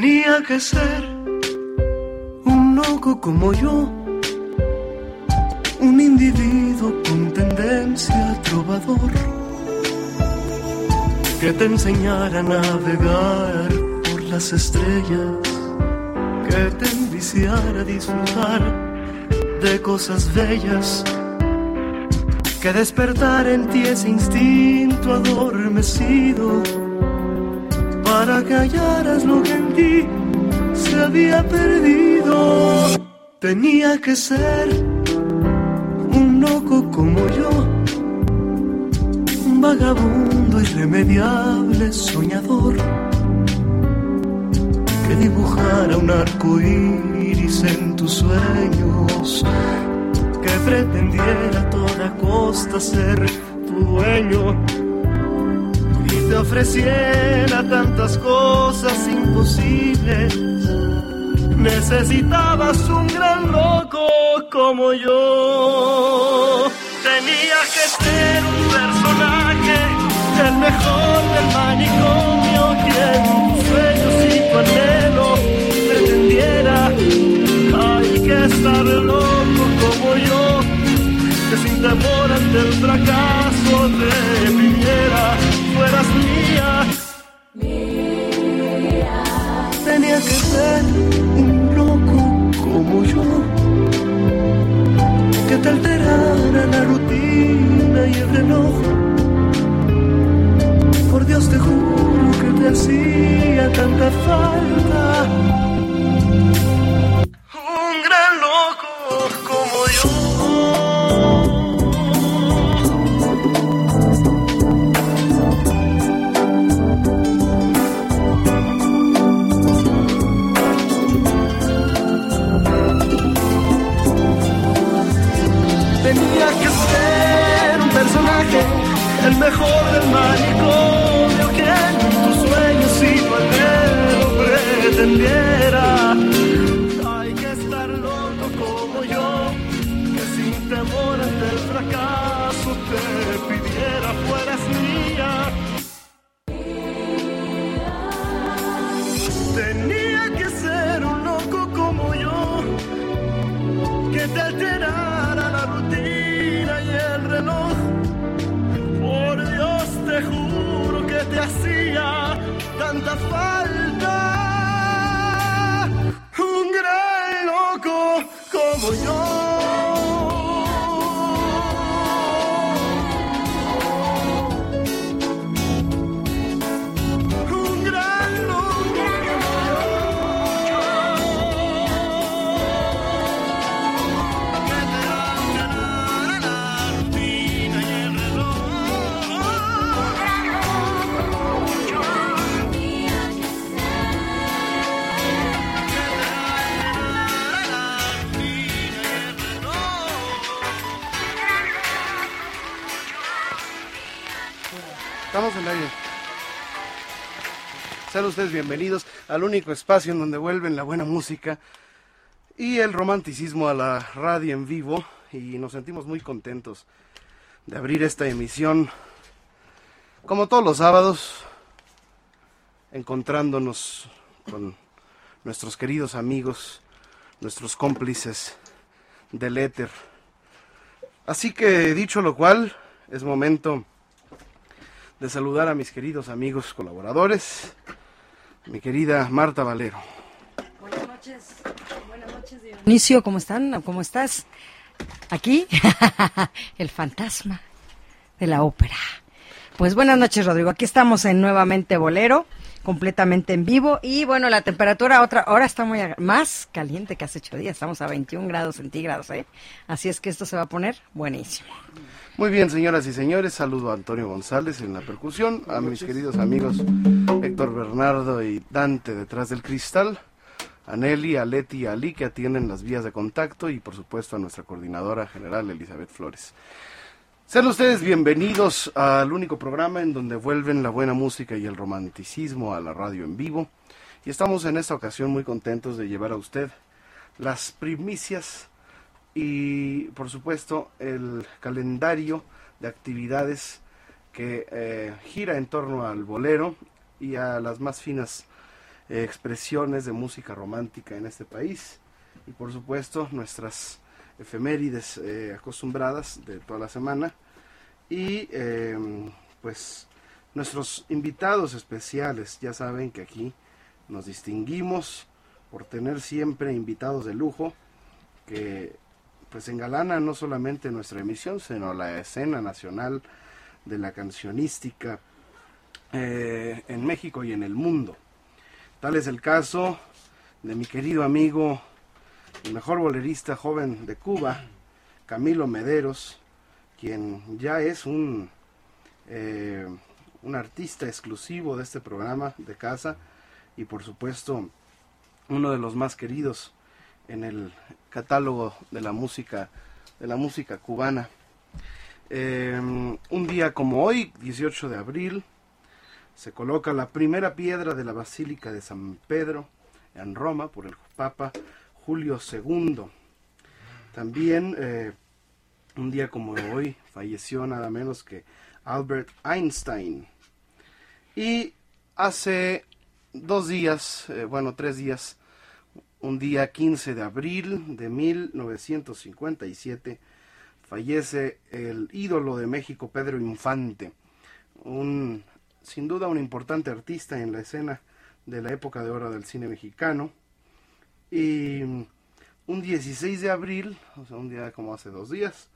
Tenía que ser un loco como yo, un individuo con tendencia trovador, que te enseñara a navegar por las estrellas, que te enviciara a disfrutar de cosas bellas, que despertar en ti ese instinto adormecido hallaras lo que en ti se había perdido. Tenía que ser un loco como yo, un vagabundo irremediable, soñador, que dibujara un arco iris en tus sueños, que pretendiera a toda costa ser tu dueño te ofreciera tantas cosas imposibles. Necesitabas un gran loco como yo. Tenía sun. Bienvenidos al único espacio en donde vuelven la buena música y el romanticismo a la radio en vivo y nos sentimos muy contentos de abrir esta emisión como todos los sábados encontrándonos con nuestros queridos amigos, nuestros cómplices del éter. Así que dicho lo cual, es momento de saludar a mis queridos amigos colaboradores, mi querida Marta Valero. Buenas noches, buenas noches Dionisio, ¿cómo están? ¿Cómo estás? Aquí, el fantasma de la ópera. Pues buenas noches, Rodrigo. Aquí estamos en nuevamente Bolero, completamente en vivo. Y bueno, la temperatura otra ahora está muy más caliente que hace ocho días. Estamos a 21 grados centígrados, ¿eh? Así es que esto se va a poner buenísimo. Muy bien, señoras y señores, saludo a Antonio González en la percusión, a mis queridos amigos Héctor Bernardo y Dante detrás del cristal, a Nelly, a Leti y a Ali que atienden las vías de contacto y por supuesto a nuestra coordinadora general Elizabeth Flores. Sean ustedes bienvenidos al único programa en donde vuelven la buena música y el romanticismo a la radio en vivo. Y estamos en esta ocasión muy contentos de llevar a usted las primicias y por supuesto el calendario de actividades que eh, gira en torno al bolero y a las más finas eh, expresiones de música romántica en este país. Y por supuesto nuestras efemérides eh, acostumbradas de toda la semana. Y em, pues nuestros invitados especiales. Ya saben que aquí nos distinguimos por tener siempre invitados de lujo que pues engalana no solamente nuestra emisión sino la escena nacional de la cancionística eh, en México y en el mundo. Tal es el caso de mi querido amigo, el mejor bolerista joven de Cuba, Camilo Mederos, quien ya es un, eh, un artista exclusivo de este programa de casa y por supuesto uno de los más queridos en el catálogo de la música de la música cubana. Eh, un día como hoy, 18 de abril, se coloca la primera piedra de la Basílica de San Pedro en Roma por el Papa Julio II. También eh, un día como hoy falleció nada menos que Albert Einstein. Y hace dos días, eh, bueno, tres días, un día 15 de abril de 1957, fallece el ídolo de México, Pedro Infante, un sin duda un importante artista en la escena de la época de oro del cine mexicano. Y un 16 de abril, o sea, un día como hace dos días,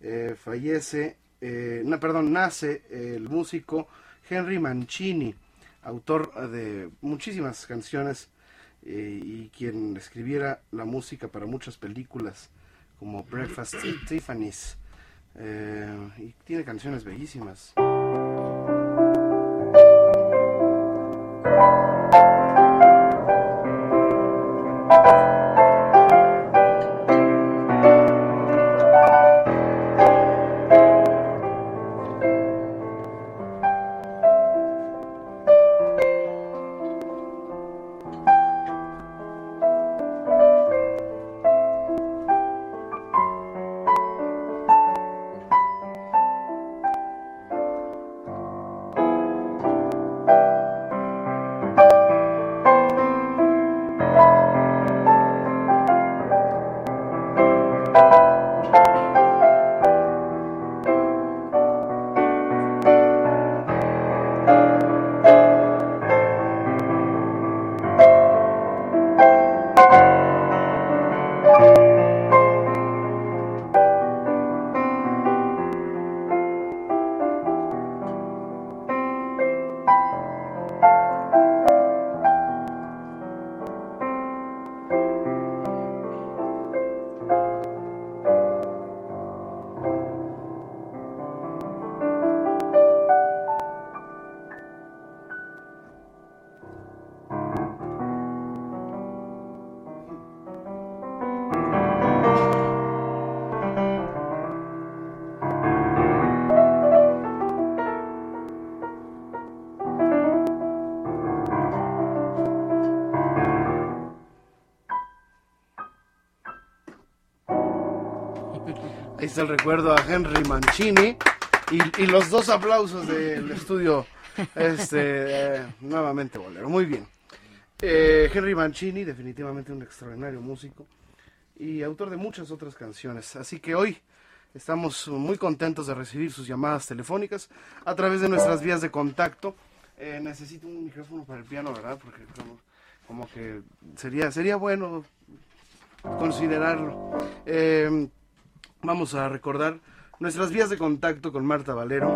eh, fallece, eh, no, perdón, nace el músico Henry Mancini, autor de muchísimas canciones eh, y quien escribiera la música para muchas películas como Breakfast at Tiffany's. y tiene canciones bellísimas. El recuerdo a Henry Mancini y, los dos aplausos del estudio este eh, nuevamente bolero. Muy bien. Eh, Henry Mancini, definitivamente un extraordinario músico y autor de muchas otras canciones. Así que hoy estamos muy contentos de recibir sus llamadas telefónicas a través de nuestras vías de contacto. Eh, necesito un micrófono para el piano, ¿verdad? Porque como, que sería, sería bueno considerarlo. Vamos a recordar nuestras vías de contacto con Marta Valero.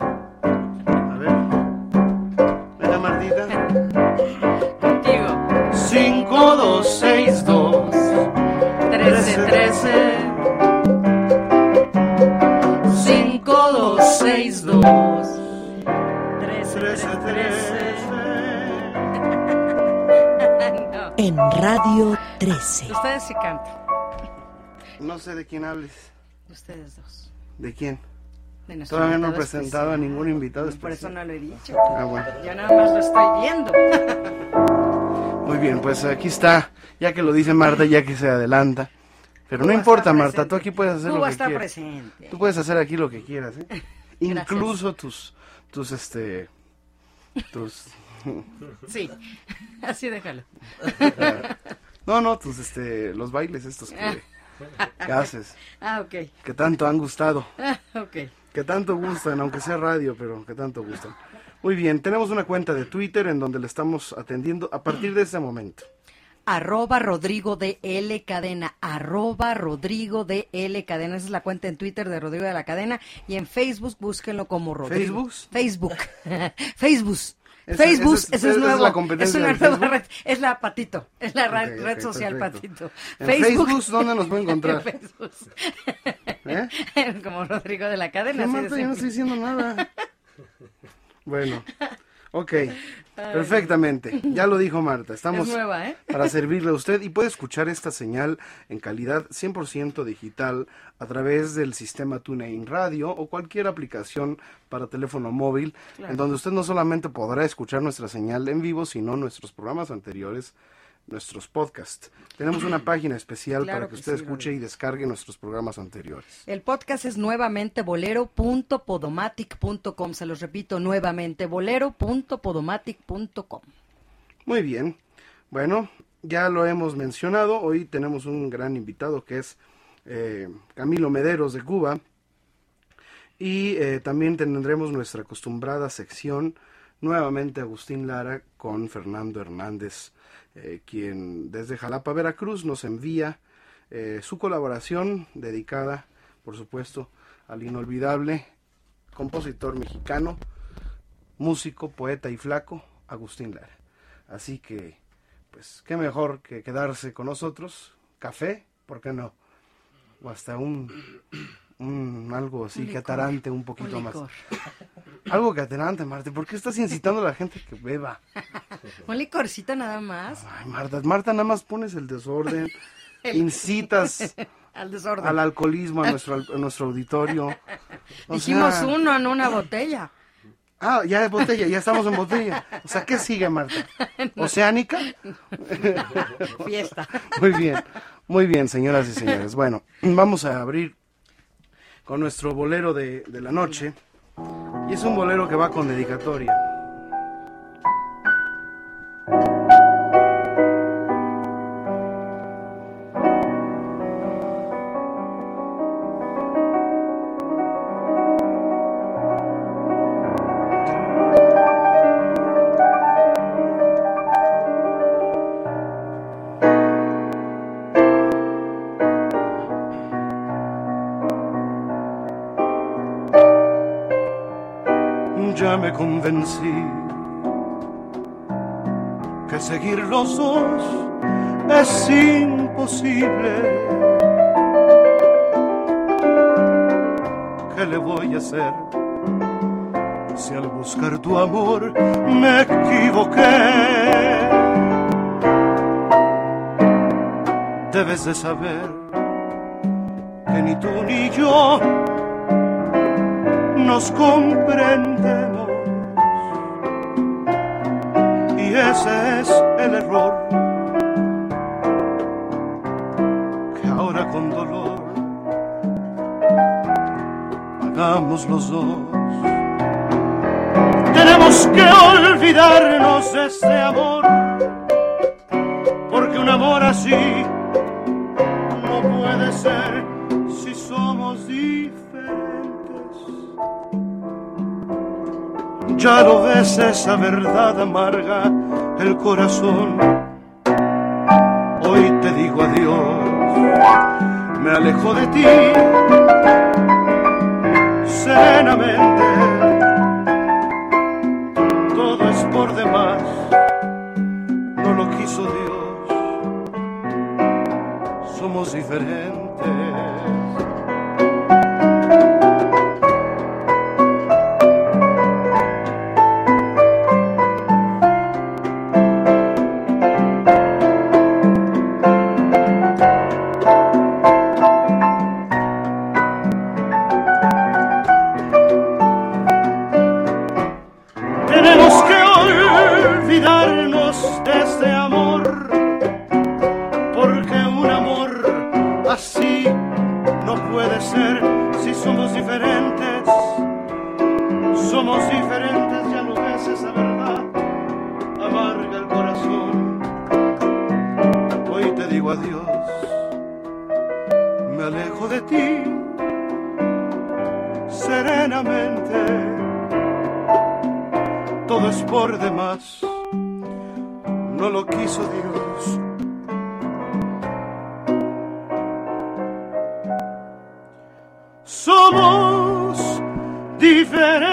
A ver. Venga, Martita. Contigo. 5262 1313 5262 1313 En Radio 13. Ustedes sí cantan. No sé de quién hables. Ustedes dos. ¿De quién? De Todavía no he presentado a ningún invitado Por eso no lo he dicho. Ah, bueno. Yo nada más lo estoy viendo. Muy bien, pues aquí está, ya que lo dice Marta, ya que se adelanta. Pero Tú no importa, Marta, tú aquí puedes hacer Tú lo vas a que estar quieras. presente. Tú puedes hacer aquí lo que quieras, ¿eh? Incluso tus, tus, este, tus, Sí, así déjalo. no, no, tus, este, los bailes estos que, que haces, Ah, ok. que tanto han gustado, Ah, ok. que tanto gustan, aunque sea radio, pero que tanto gustan. Muy bien, tenemos una cuenta de Twitter en donde le estamos atendiendo a partir de este momento. Arroba Rodrigo de L Cadena. Arroba Rodrigo de L Cadena. Esa es la cuenta en Twitter de Rodrigo de la Cadena. Y en Facebook búsquenlo como Rodrigo. ¿Facebook? Facebook. Facebook. Facebook, esa es- es esa es nuevo. la competencia una del nueva Facebook. red. Es la patito. Es la ra- Ok, red ok, social patito. En Facebook, ¿dónde nos puede encontrar? En Facebook. ¿Eh? Como Rodrigo de la Cadena. ¿Qué, así de Marta? Yo no estoy diciendo nada. Bueno, ok, perfectamente. Ya lo dijo Marta. Estamos Es nueva, ¿eh? para servirle a usted y puede escuchar esta señal en calidad 100% digital a través del sistema TuneIn Radio o cualquier aplicación para teléfono móvil, en donde usted no solamente podrá escuchar nuestra señal en vivo, sino nuestros programas anteriores, nuestros podcasts. Tenemos una página especial Claro para que que usted sí, escuche y descargue nuestros programas anteriores. El podcast es nuevamente bolero.podomatic.com. Se los repito nuevamente, bolero.podomatic.com. Muy bien. Bueno, ya lo hemos mencionado. Hoy tenemos un gran invitado que es eh, Camilo Mederos de Cuba. Y eh, también tendremos nuestra acostumbrada sección, nuevamente Agustín Lara con Fernando Hernández, eh, quien desde Jalapa, Veracruz, nos envía eh, su colaboración dedicada, por supuesto, al inolvidable compositor mexicano, músico, poeta y flaco, Agustín Lara. Así que, pues, qué mejor que quedarse con nosotros, café, ¿por qué no? O hasta un, un algo así Un que licor, atarante un poquito Un más. Algo que atarante, Marta. ¿Por qué estás incitando a la gente que beba? Un licorcito nada más. Ay, Marta, Marta, nada más pones el desorden, incitas Al desorden. al alcoholismo a nuestro, a nuestro auditorio. O Dijimos sea, uno en una botella. Ah, ya es botella, ya estamos en botella. O sea, ¿qué sigue, Marta? ¿Oceánica? Fiesta. Muy bien, muy bien, señoras y señores. Bueno, vamos a abrir con nuestro bolero de, de la noche. Y es un bolero que va con dedicatoria. Convencí que seguir los dos es imposible. ¿Qué le voy a hacer si al buscar tu amor me equivoqué? Debes de saber que ni tú ni yo nos comprendemos. Ese es el error que ahora con dolor pagamos los dos. Tenemos que olvidarnos de este amor, porque un amor así no puede ser si somos diferentes. Ya lo ves esa verdad amarga el corazón. Hoy te digo adiós, me alejo de ti por demás. No lo quiso Dios. Somos diferentes.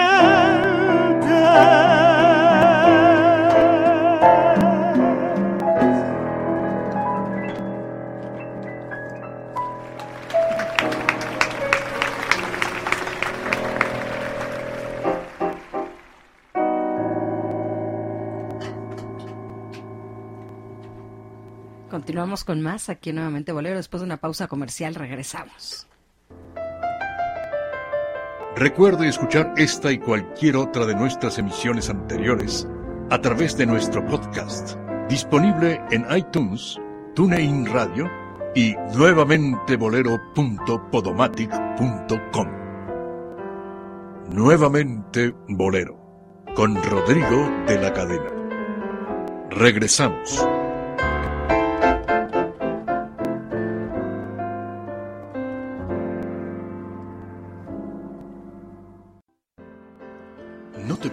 Continuamos con más aquí nuevamente Bolero. Después de una pausa comercial regresamos. Recuerde escuchar esta y cualquier otra de nuestras emisiones anteriores a través de nuestro podcast, disponible en iTunes, TuneIn Radio y nuevamente bolero.podomatic.com. Nuevamente Bolero, con Rodrigo de la Cadena. Regresamos.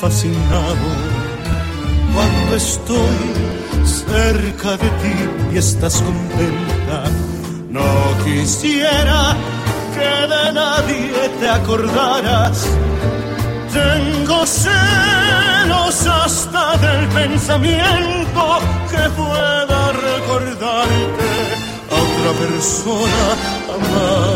Fascinado. Cuando estoy cerca de ti y estás contenta, no quisiera que de nadie te acordaras. Tengo celos hasta del pensamiento que pueda recordarte a otra persona amada.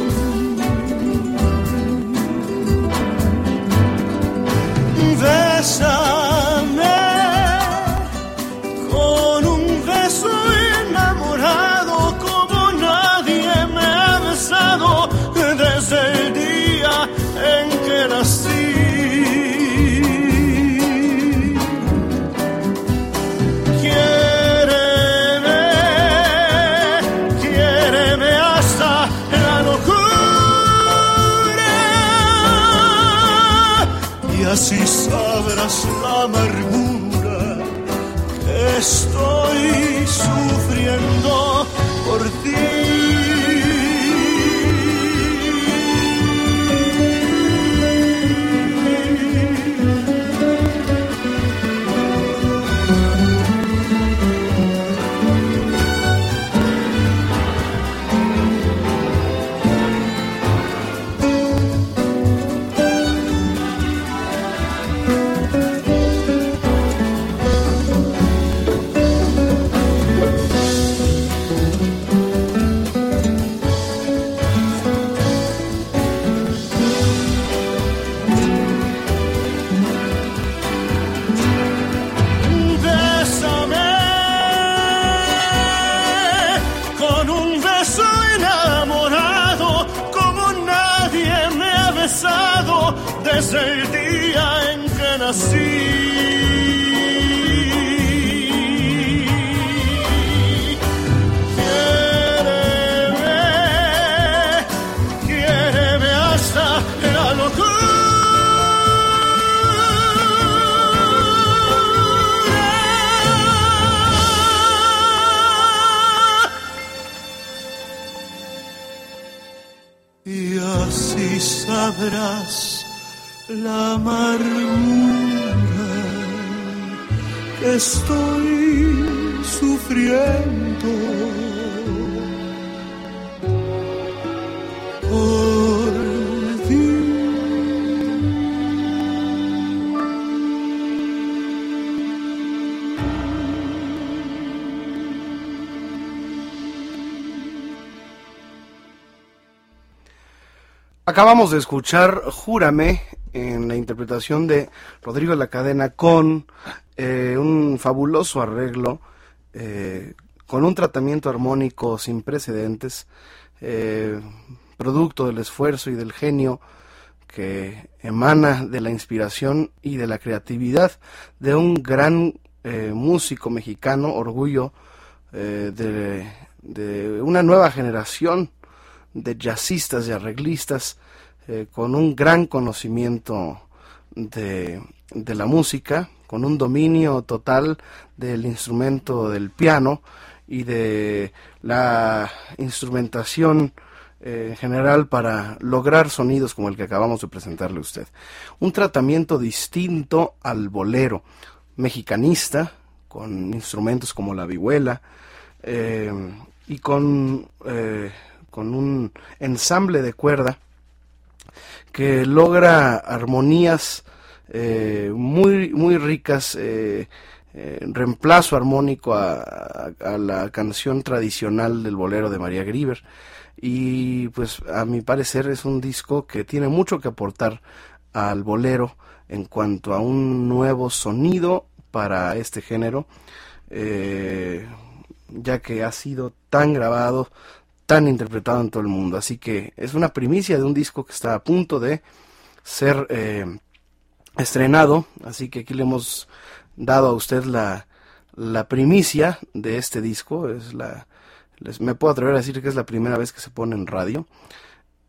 Bésame la amargura que estoy Acabamos de escuchar Júrame en la interpretación de Rodrigo la Cadena con eh, un fabuloso arreglo, eh, con un tratamiento armónico sin precedentes, eh, producto del esfuerzo y del genio que emana de la inspiración y de la creatividad de un gran eh, músico mexicano, orgullo de una nueva generación de jazzistas y arreglistas eh, con un gran conocimiento de, de la música, con un dominio total del instrumento del piano y de la instrumentación eh, en general para lograr sonidos como el que acabamos de presentarle a usted. Un tratamiento distinto al bolero mexicanista, con instrumentos como la vihuela eh, y con, con un ensamble de cuerda que logra armonías eh, muy, muy ricas, eh, eh, reemplazo armónico a, a- la canción tradicional del bolero de María Grieber. Y pues a mi parecer es un disco que tiene mucho que aportar al bolero en cuanto a un nuevo sonido para este género, ya que ha sido tan grabado, tan interpretado en todo el mundo. Así que es una primicia de un disco que está a punto de ser eh, estrenado. Así que aquí le hemos dado a usted la, primicia de este disco. Es la, me puedo atrever a decir que es la primera vez que se pone en radio.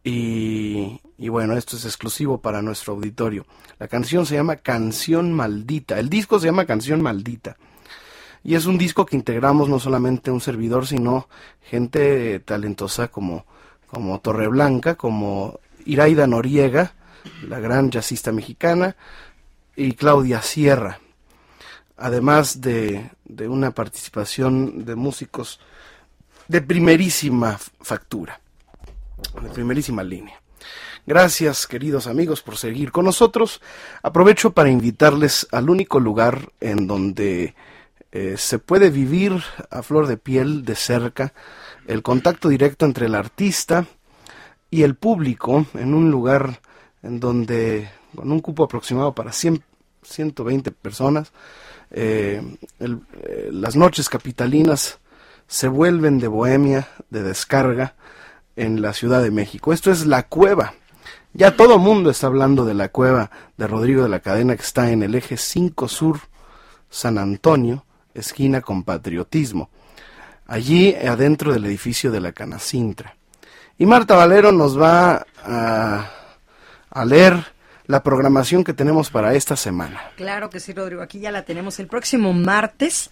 Y bueno, esto es exclusivo para nuestro auditorio. La canción se llama Canción Maldita. El disco se llama Canción Maldita. Y es un disco que integramos no solamente un servidor, sino gente talentosa como, como Torreblanca, como Iraida Noriega, la gran jazzista mexicana, y Claudia Sierra. Además de, de una participación de músicos de primerísima factura, de primerísima línea. Gracias, queridos amigos, por seguir con nosotros. Aprovecho para invitarles al único lugar en donde eh, se puede vivir a flor de piel, de cerca, el contacto directo entre el artista y el público en un lugar en donde, con un cupo aproximado para 100, 120 personas, eh, el- eh, las noches capitalinas se vuelven de bohemia, de descarga en la Ciudad de México. Esto es La Cueva. Ya todo mundo está hablando de la cueva de Rodrigo de la Cadena que está en el eje 5 Sur, San Antonio, esquina con Patriotismo, allí adentro del edificio de la Canacintra. Y Marta Valero nos va a, a leer la programación que tenemos para esta semana. Claro que sí, Rodrigo. Aquí ya la tenemos el próximo martes,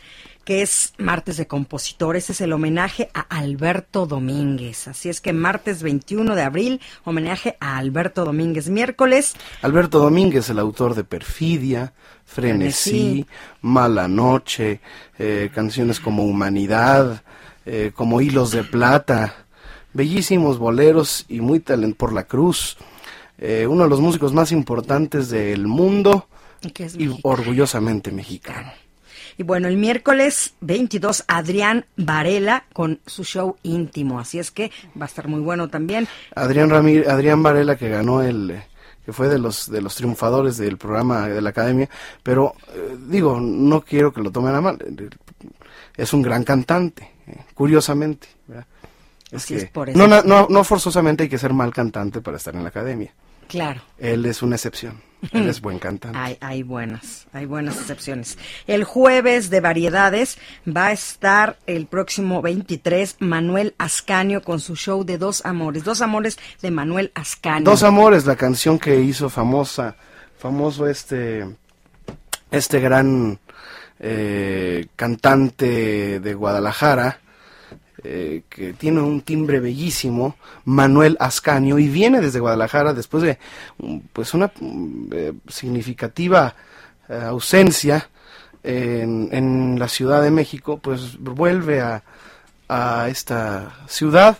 que es martes de compositores. Es el homenaje a Alberto Domínguez. Así es que martes 21 de abril, homenaje a Alberto Domínguez. Miércoles, Alberto Domínguez, el autor de Perfidia, Frenesí, Frenesí. Mala Noche, eh, canciones como Humanidad, eh, como Hilos de Plata, bellísimos boleros y muy talent por la cruz. Eh, uno de los músicos más importantes del mundo y orgullosamente mexicano. Y bueno, el miércoles 22, Adrián Varela con su show íntimo. Así es que va a estar muy bueno también. Adrián Ramírez, Adrián Varela que ganó el eh, que fue de los de los triunfadores del programa de la academia, pero eh, digo, no quiero que lo tomen a mal. Es un gran cantante, eh, curiosamente, ¿verdad? Así es, por eso. no, no no forzosamente hay que ser mal cantante para estar en la academia. Claro. Él es una excepción. Él es buen cantante. Hay, hay buenas, hay buenas excepciones. El jueves de variedades va a estar el próximo 23 Manuel Ascanio con su show de Dos Amores. Dos Amores de Manuel Ascanio. Dos Amores, la canción que hizo famosa, famoso este, este gran eh, cantante de Guadalajara, eh, que tiene un timbre bellísimo, Manuel Ascanio, y viene desde Guadalajara después de mm, pues una mm, eh, significativa eh, ausencia en, en la Ciudad de México, pues vuelve a, a esta ciudad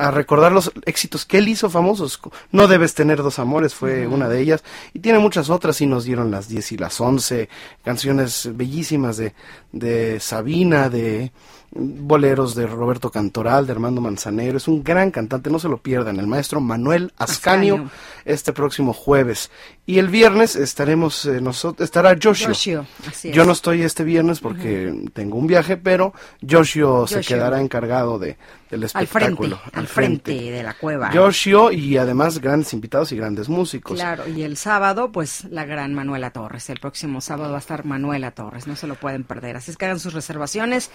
a recordar los éxitos que él hizo famosos. No debes tener dos amores fue una de ellas y tiene muchas otras y nos dieron las 10 y las 11 canciones bellísimas de, de Sabina, de boleros de Roberto Cantoral, de Armando Manzanero. Es un gran cantante, no se lo pierdan. El maestro Manuel Ascanio, Ascanio. este próximo jueves. Y el viernes estaremos, eh, nosotros, estará Joshio. Así Yo es. no estoy este viernes porque tengo un viaje, pero Joshio, se quedará encargado de, del al frente, espectáculo. al frente de la cueva. Yoshio y además grandes invitados y grandes músicos. Claro, y el sábado, pues la gran Manuela Torres. El próximo sábado va a estar Manuela Torres, no se lo pueden perder. Así es que hagan sus reservaciones,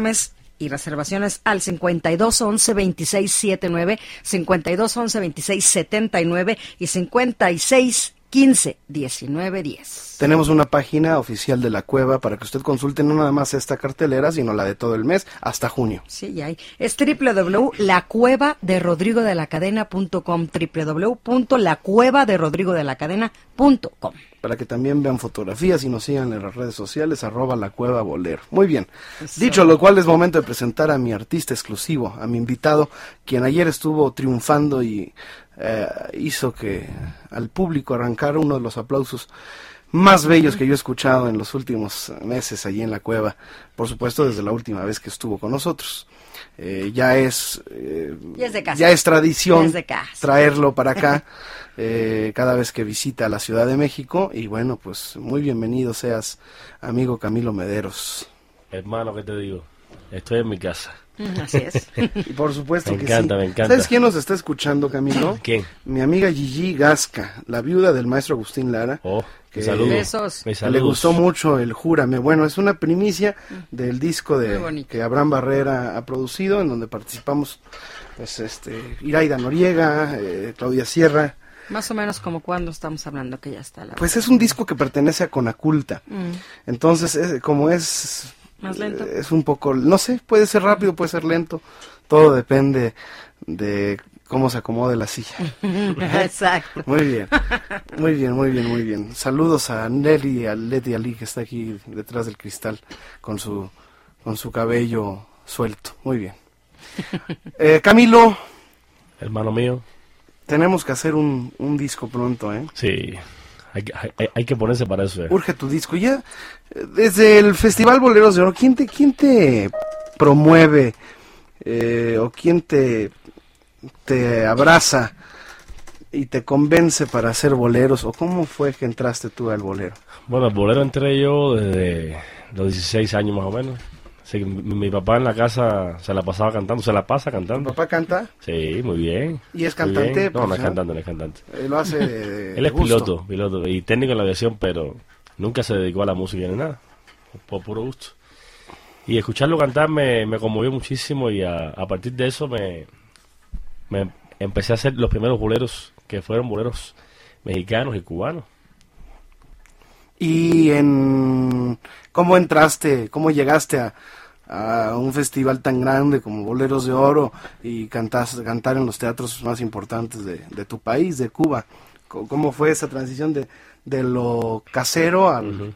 informes y reservaciones al 52 11 26 79, 52 11 26 79 y 56 15 19 10. Tenemos una página oficial de la cueva para que usted consulte no nada más esta cartelera, sino la de todo el mes hasta junio. Sí, ya hay. Es www.lacuevaderodrigodelacadena.com www.lacuevaderodrigodelacadena.com Para que también vean fotografías y nos sigan en las redes sociales, arroba la cueva bolero. Muy bien. Eso. Dicho lo cual, es momento de presentar a mi artista exclusivo, a mi invitado, quien ayer estuvo triunfando y eh, hizo que al público arrancara uno de los aplausos más bellos que yo he escuchado en los últimos meses allí en la cueva. Por supuesto, desde la última vez que estuvo con nosotros. Eh, ya es eh, Ya es de casa. ya es tradición Ya es de casa. traerlo para acá eh, cada vez que visita la Ciudad de México y bueno pues muy bienvenido seas amigo Camilo Mederos Hermano, ¿qué te digo? Estoy en mi casa. Mm, Así es. y por supuesto Me que encanta, sí. me encanta. ¿Sabes quién nos está escuchando Camilo? ¿Quién? Mi amiga Gigi Gasca, la viuda del maestro Agustín Lara. Oh, Que- me saludos. Besos. Me Le gustó mucho el Júrame. Bueno, es una primicia del disco de que Abraham Barrera ha producido, en donde participamos pues este Iraida Noriega, eh, Claudia Sierra. Más o menos como cuando estamos hablando que ya está la... Pues es un disco que pertenece a Conaculta. Mm, Entonces, es- como es Más lento. eh, es un poco, no sé, puede ser rápido, puede ser lento. Todo depende de cómo se acomode la silla. Exacto. Muy bien, muy bien, muy bien, muy bien. Saludos a Nelly y a Leti Ali que está aquí detrás del cristal con su con su cabello suelto. Muy bien. Eh, Camilo, Hermano mío. tenemos que hacer un, un disco pronto, ¿eh? Sí. Hay, que- hay- hay que ponerse para eso. eh. Urge tu disco. Ya, desde el Festival Boleros de Oro, ¿quién te, quién te promueve eh, o quién te, te abraza y te convence para hacer boleros? ¿O cómo fue que entraste tú al bolero? Bueno, el bolero entré yo desde los 16 años más o menos. Mi, mi papá en la casa se la pasaba cantando, se la pasa ¿Tu cantando. papá canta? Sí, muy bien. ¿Y es cantante. No, no es cantante, no es cantante. Eh, lo hace de- Él es gusto. piloto, piloto y técnico en la aviación, pero nunca se dedicó a la música ni nada, por puro gusto. Y escucharlo cantar me, me conmovió muchísimo y a, a partir de eso me, me empecé a hacer los primeros boleros, que fueron boleros mexicanos y cubanos. ¿Y en cómo entraste, cómo llegaste a, a un festival tan grande como Boleros de Oro y cantas, cantar en los teatros más importantes de, de tu país, de Cuba? ¿Cómo fue esa transición de, de lo casero al,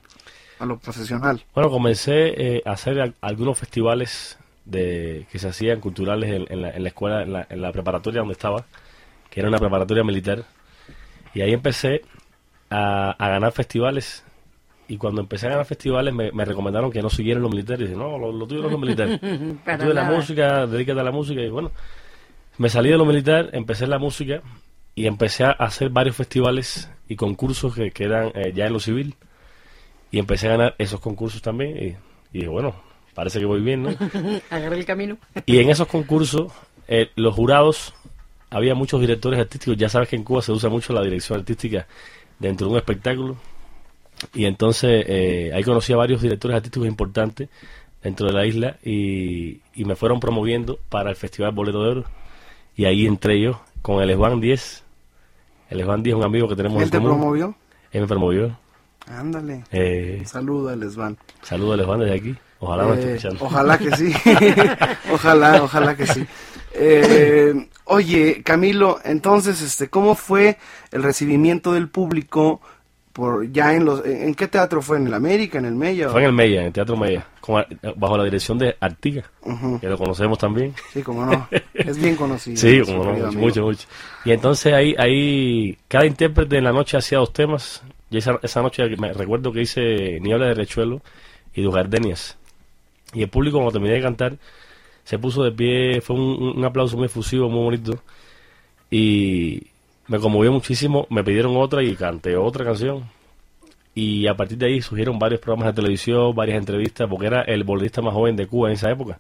a lo profesional? Bueno, comencé eh, a hacer al- algunos festivales de, que se hacían culturales en, en la, en la escuela, en la, en la preparatoria donde estaba, que era una preparatoria militar. Y ahí empecé a, a ganar festivales. Y cuando empecé a ganar festivales me, me recomendaron que no siguiera en los militares. Y dije, no, lo, lo tuyo no es lo militar. La música, dedícate a la música. Y bueno, me salí de lo militar, empecé en la música y empecé a hacer varios festivales y concursos que, que eran eh, ya en lo civil. Y empecé a ganar esos concursos también. Y, y dije, bueno, parece que voy bien, ¿no? Agarré el camino. Y en esos concursos, eh, los jurados había muchos directores artísticos. Ya sabes que en Cuba se usa mucho la dirección artística dentro de un espectáculo. Y entonces eh, ahí conocí a varios directores artísticos importantes dentro de la isla y, y me fueron promoviendo para el Festival Bolero de Oro. Y ahí entré yo con el Esban 10. El Esban 10 es un amigo que tenemos ¿Él en te común. promovió? Él me promovió. Ándale. Eh, Saluda, Lesvan. saludos al Esban desde aquí. Ojalá me esté Eh, escuchando. ojalá que sí. ojalá, ojalá que sí. Eh, oye, Camilo, entonces, este, ¿cómo fue el recibimiento del público por ya en los, en qué teatro fue? ¿En el América, en el Mella? Fue en el Mella, en el Teatro Mella, con bajo la dirección de Artiga, Ujú. que lo conocemos también. Sí, como no. Es bien conocido. Sí, como no, mucho, mucho, mucho. Y entonces ahí, ahí cada intérprete en la noche hacía dos temas. Y esa, esa noche me recuerdo que hice Niebla de Rechuelo y Dos Gardenias. Y el público cuando terminé de cantar se puso de pie, fue un, un aplauso muy efusivo, muy bonito. Y me conmovió muchísimo, me pidieron otra y canté otra canción. Y a partir de ahí surgieron varios programas de televisión, varias entrevistas, porque era el bolerista más joven de Cuba en esa época.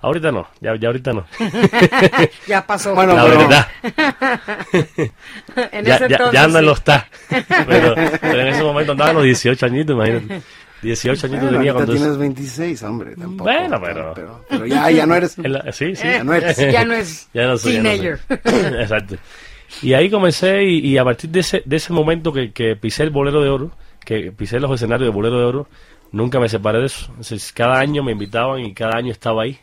Ahorita no, ya, ya ahorita no. Ya pasó. Bueno, La pero- verdad. en ya, ese ya, entonces, ya en sí. los está. Pero, pero en ese momento andaba a los 18 añitos, imagínate. 18 añitos Bueno, tenía cuando... tienes 26, hombre, tampoco. Bueno, pero- pero... pero ya, ya no eres... la- sí, sí. Eh, Ya no eres. ya no es Ya no soy, ya no soy. teenager. Exacto. Y ahí comencé y, a partir de ese, de ese momento que, que pisé el bolero de oro, que pisé los escenarios de bolero de oro, nunca me separé de eso. Cada año me invitaban y cada año estaba ahí.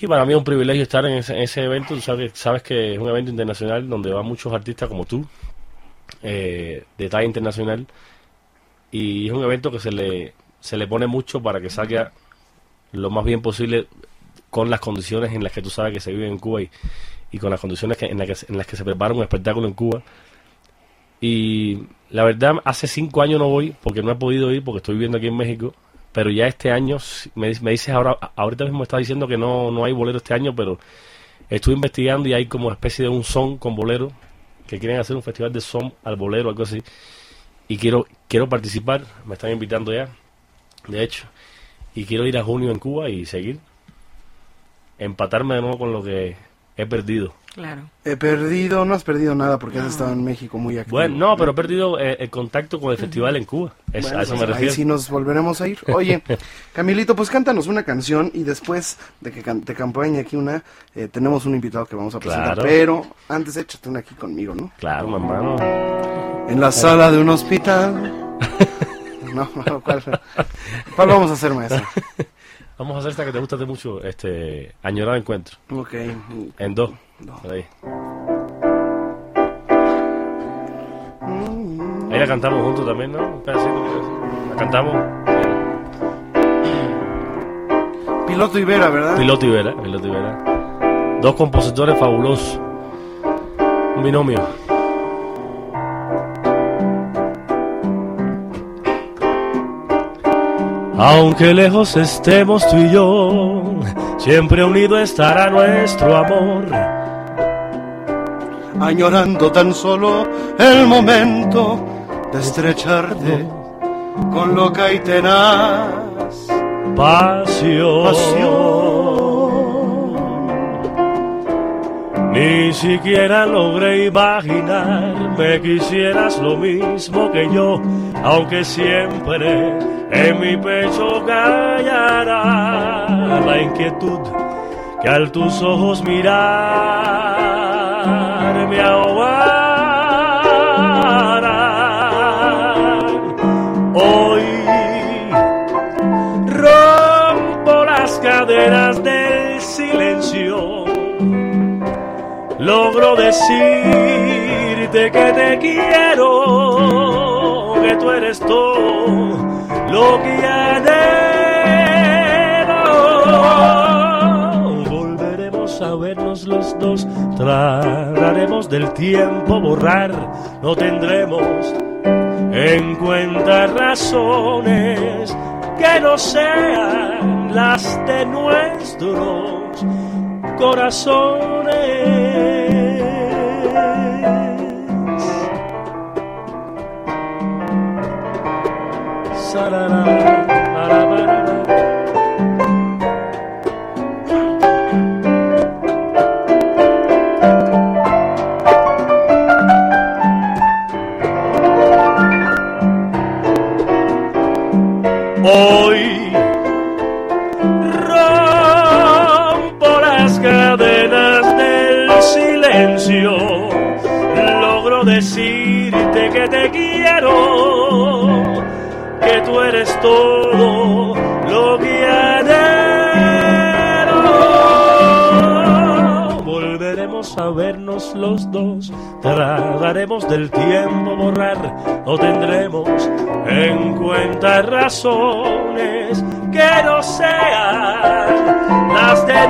Y para mí es un privilegio estar en ese, en ese evento. Tú sabes, sabes que es un evento internacional donde van muchos artistas como tú, eh, de talla internacional. Y es un evento que se le, se le pone mucho para que salga lo más bien posible con las condiciones en las que tú sabes que se vive en Cuba y, y con las condiciones en, las que, se prepara un espectáculo en Cuba. Y la verdad, hace cinco años no voy porque no he podido ir porque estoy viviendo aquí en México. Pero ya este año, me, me dices ahora, ahorita mismo está diciendo que no, no hay bolero este año, pero estuve investigando y hay como especie de un son con bolero, que quieren hacer un festival de son al bolero, algo así. Y quiero, quiero participar, me están invitando ya, de hecho. Y quiero ir a junio en Cuba y seguir. Empatarme de nuevo con lo que he perdido. Claro. He perdido, no has perdido nada porque has estado en México muy activo. Bueno, no, pero he perdido eh, el contacto con el festival en Cuba. Es- Bueno, a eso pues me ahí refiero. sí nos volveremos a ir. Oye, Camilito, pues cántanos una canción y después de que te campañe aquí una, eh, tenemos un invitado que vamos a presentar. Claro. Pero antes échate una aquí conmigo, ¿no? Claro, mi hermano. En la sala de un hospital. No, no, ¿cuál, ¿cuál vamos a hacer, maestro? Vamos a hacer esta que te gusta de mucho, este, Añorado Encuentro. Ok. En dos. No. Ahí. Ahí la cantamos juntos también, ¿no? Un pedacito. La cantamos. Piloto Ibera, ¿verdad? Piloto y Vera, Piloto y Vera. Dos compositores fabulosos. Un binomio. Aunque lejos estemos tú y yo, siempre unido estará nuestro amor. añorando tan solo el momento de estrecharte con loca y tenaz Pasión. pasión. Ni siquiera logré imaginar me quisieras lo mismo que yo, aunque siempre en mi pecho callará la inquietud que al tus ojos mirar me ahogará. Hoy rompo las cadenas del silencio logro decirte que te quiero, que tú eres todo lo que anhelo. Volveremos a vernos los dos, trataremos del tiempo borrar, no tendremos en cuenta razones que no sean las de nuestros corazones. Tú eres todo lo que anhelo. Volveremos a vernos los dos, trataremos del tiempo borrar, no tendremos en cuenta razones que no sean las de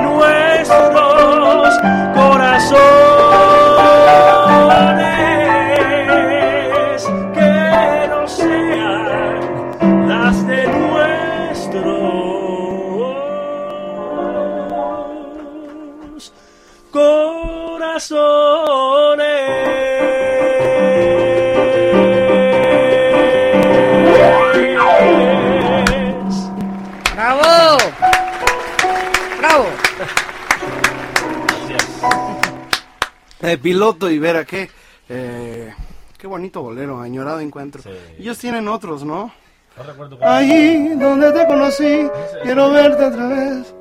Eh, piloto y ver a qué. Eh, qué bonito bolero, añorado encuentro. Sí. Ellos tienen otros, ¿no? No recuerdo cuál. Allí donde te conocí, quiero verte otra vez.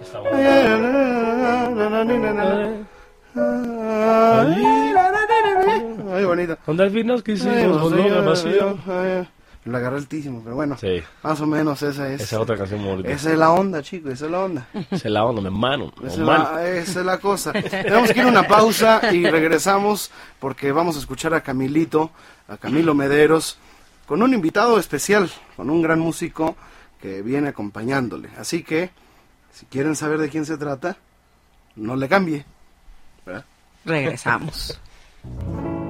Ay, bonito. Donde al fin nos quisimos, pues, ay, Lo agarré altísimo, pero bueno, Sí, más o menos esa es. esa es otra canción muy bonita. Esa es la onda, chicos, esa es la onda. Esa es la onda, mi hermano. Esa es, la, esa es la cosa. Tenemos que ir a una pausa y regresamos porque vamos a escuchar a Camilito, a Camilo Mederos, con un invitado especial, con un gran músico que viene acompañándole. Así que, si quieren saber de quién se trata, no le cambie. ¿verdad? Regresamos.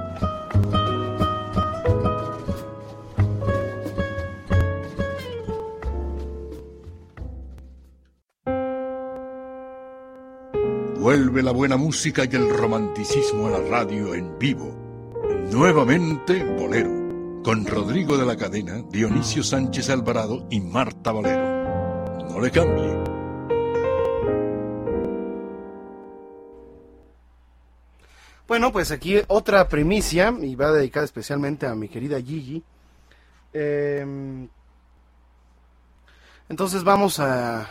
Vuelve la buena música y el romanticismo a la radio en vivo. Nuevamente Bolero, con Rodrigo de la Cadena, Dionisio Sánchez Alvarado y Marta Valero. No le cambie. Bueno, pues aquí otra primicia y va dedicada especialmente a mi querida Gigi. Eh, entonces vamos a,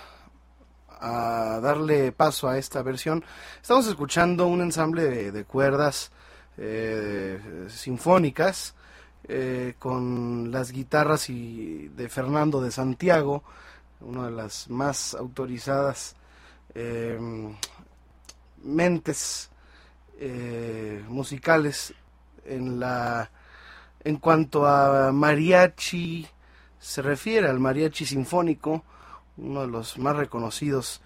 a darle paso a esta versión. Estamos escuchando un ensamble de, cuerdas eh, sinfónicas eh, con las guitarras y de Fernando de Santiago, una de las más autorizadas eh, mentes eh, musicales en la en cuanto a mariachi se refiere al mariachi sinfónico uno de los más reconocidos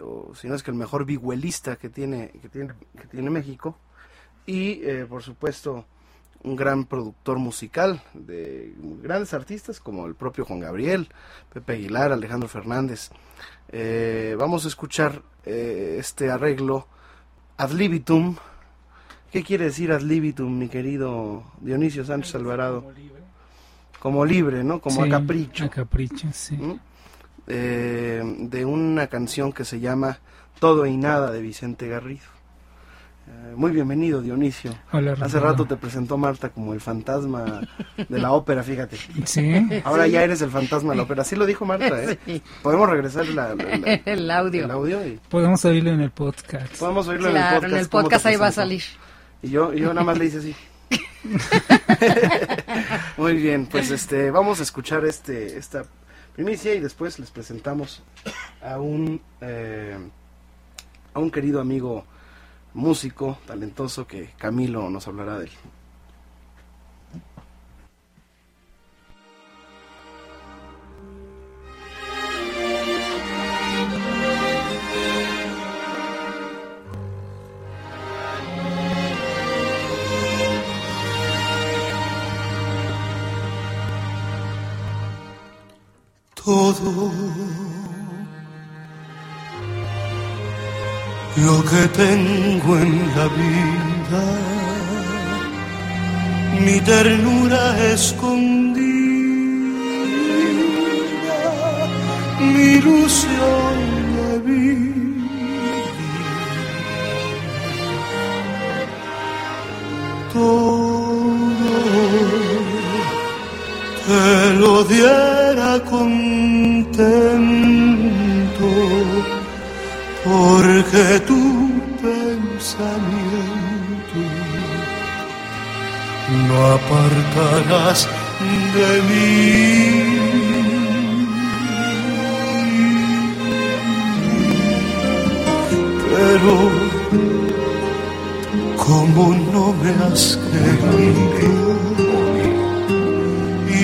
o si no es que el mejor vihuelista que tiene que tiene que tiene México y eh, por supuesto un gran productor musical de grandes artistas como el propio Juan Gabriel, Pepe Aguilar, Alejandro Fernández. Eh, vamos a escuchar eh, este arreglo ad libitum. ¿Qué quiere decir ad libitum, mi querido Dionisio Sánchez Alvarado? Como libre, ¿no? Como Sí, a capricho. A capricho, sí. ¿Mm? Eh, de una canción que se llama Todo y Nada de Vicente Garrido. Eh, muy bienvenido, Dionisio. Hola, Hace rato te presentó Marta como el fantasma de la ópera, fíjate. Sí, Ahora ya eres el fantasma de la ópera. Así lo dijo Marta, ¿eh? Sí. Podemos regresar la- la- la- El audio. el audio y podemos oírlo en el podcast. podemos oírlo Claro, en el podcast. en el podcast ahí va a salir. Y yo, y yo nada más le hice así. Muy bien, pues este, vamos a escuchar este, esta primicia y después les presentamos a un, eh, a un querido amigo músico talentoso que Camilo nos hablará de él. Todo lo que tengo en la vida, mi ternura escondida mi ilusión de vivir. Lo diera contento, porque tu pensamiento no apartarás de mí. Pero como no me has querido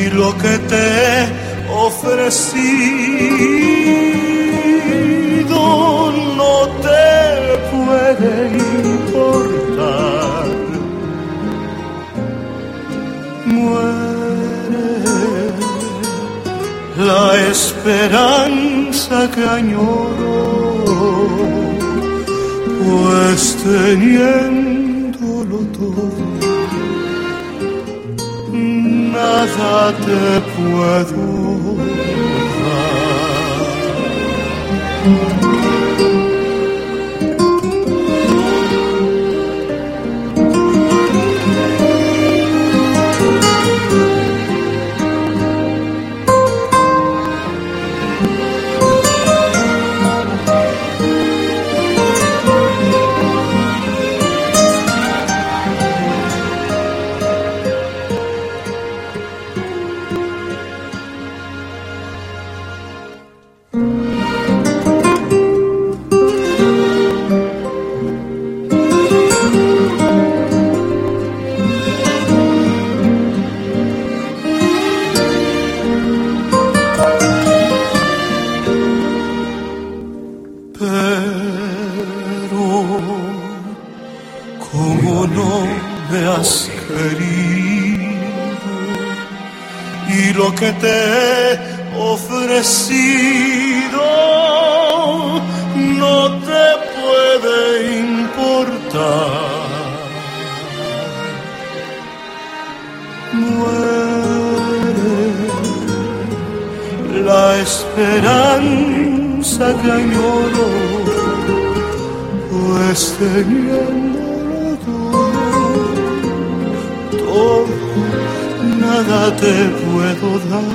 lo que te he ofrecido no te puede importar. Muere la esperanza que añoro, pues teniéndolo todo nada te puedo dar. Pero como no me has querido y lo que te he ofrecido no te puede importar. Muere la esperanza añoro, pues teniéndolo todo, todo, nada te puedo dar.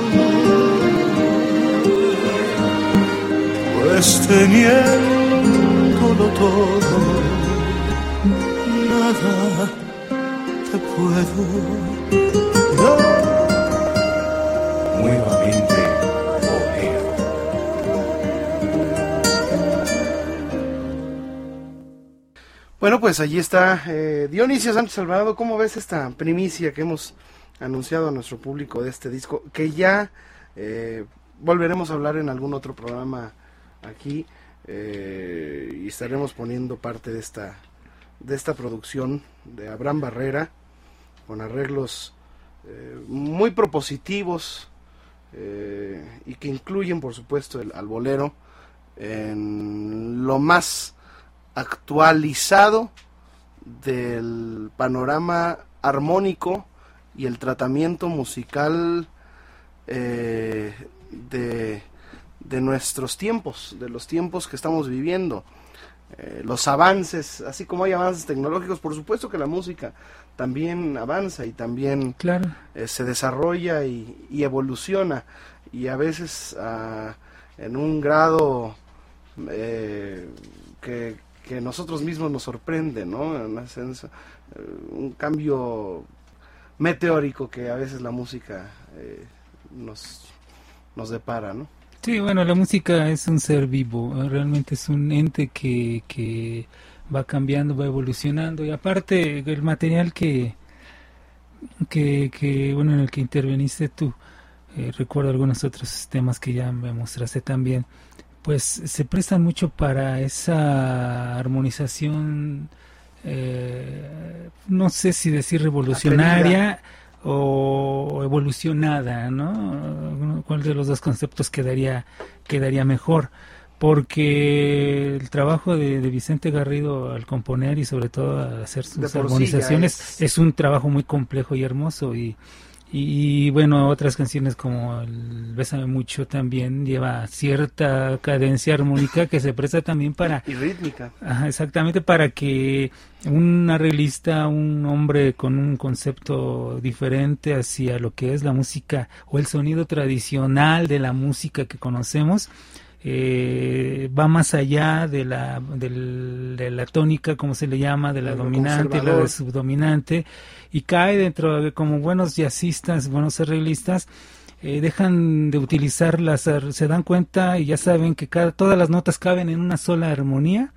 Pues teniéndolo todo, nada te puedo dar. Nuevamente Bueno, pues allí está eh, Dionisio Sánchez Alvarado. ¿Cómo ves esta primicia que hemos anunciado a nuestro público de este disco? Que ya eh, volveremos a hablar en algún otro programa aquí eh, y estaremos poniendo parte de esta de esta producción de Abraham Barrera con arreglos eh, muy propositivos eh, y que incluyen por supuesto el, al bolero en lo más actualizado del panorama armónico y el tratamiento musical eh, de, de nuestros tiempos, de los tiempos que estamos viviendo. Eh, los avances, así como hay avances tecnológicos, por supuesto que la música también avanza y también Claro. eh, se desarrolla y, y evoluciona y a veces ah, en un grado que, que nosotros mismos nos sorprende, ¿no? En eh, un cambio meteórico que a veces la música eh, nos, nos depara, ¿no? Sí, bueno, la música es un ser vivo, realmente es un ente que, que va cambiando, va evolucionando y aparte el material que, que, que bueno, en el que interveniste tú, eh, recuerdo algunos otros temas que ya me mostraste también, pues se prestan mucho para esa armonización, eh, no sé si decir revolucionaria o evolucionada, ¿no? ¿Cuál de los dos conceptos quedaría, quedaría mejor? Porque el trabajo de, de Vicente Garrido al componer y sobre todo a hacer sus sí armonizaciones es- es un trabajo muy complejo y hermoso y, Y, bueno, otras canciones como el Bésame Mucho también lleva cierta cadencia armónica que se presta también para... Y rítmica. exactamente, para que un arreglista, un hombre con un concepto diferente hacia lo que es la música o el sonido tradicional de la música que conocemos, eh, va más allá de la, de la tónica, como se le llama, de la dominante y la subdominante, y cae dentro de como buenos jazzistas, buenos arreglistas, eh, dejan de utilizarlas, se dan cuenta y ya saben que cada, todas las notas caben en una sola armonía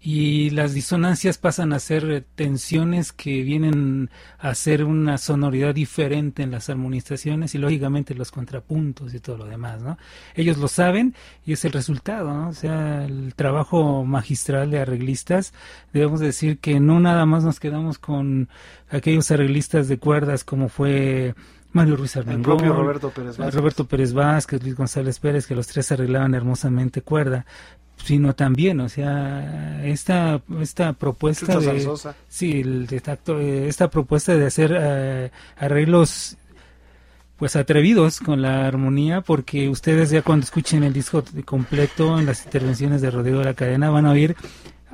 y las disonancias pasan a ser eh, tensiones que vienen a ser una sonoridad diferente en las armonizaciones y lógicamente los contrapuntos y todo lo demás, ¿no? Ellos lo saben y es el resultado, ¿no? O sea, el trabajo magistral de arreglistas, debemos decir que no nada más nos quedamos con aquellos arreglistas de cuerdas como fue Mario Ruiz Armengol, el propio Roberto Pérez Vázquez. Roberto Pérez Vázquez, Luis González Pérez, que los tres arreglaban hermosamente cuerda, sino también, o sea, esta esta propuesta de sí, el, esta propuesta de hacer eh, arreglos pues atrevidos con la armonía porque ustedes ya cuando escuchen el disco completo en las intervenciones de Rodrigo de la Cadena van a oír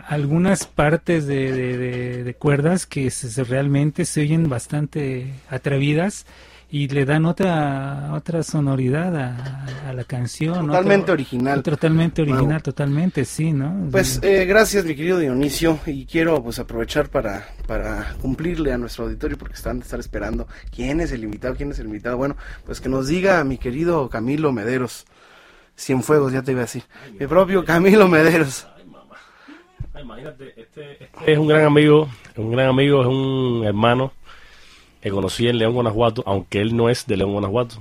algunas partes de, de, cuerdas que realmente se oyen bastante atrevidas y le dan otra otra sonoridad a, la canción. Totalmente original. Totalmente original, totalmente, sí, ¿no? Pues eh, gracias, mi querido Dionisio, y quiero pues aprovechar para, para cumplirle a nuestro auditorio porque están de estar esperando quién es el invitado, quién es el invitado. Bueno, pues que nos diga mi querido Camilo Mederos. Cienfuegos, ya te iba a decir. Mi propio Camilo Mederos. Imagínate, este, este es un gran amigo, un gran amigo, es un hermano que conocí en León, Guanajuato, aunque él no es de León, Guanajuato.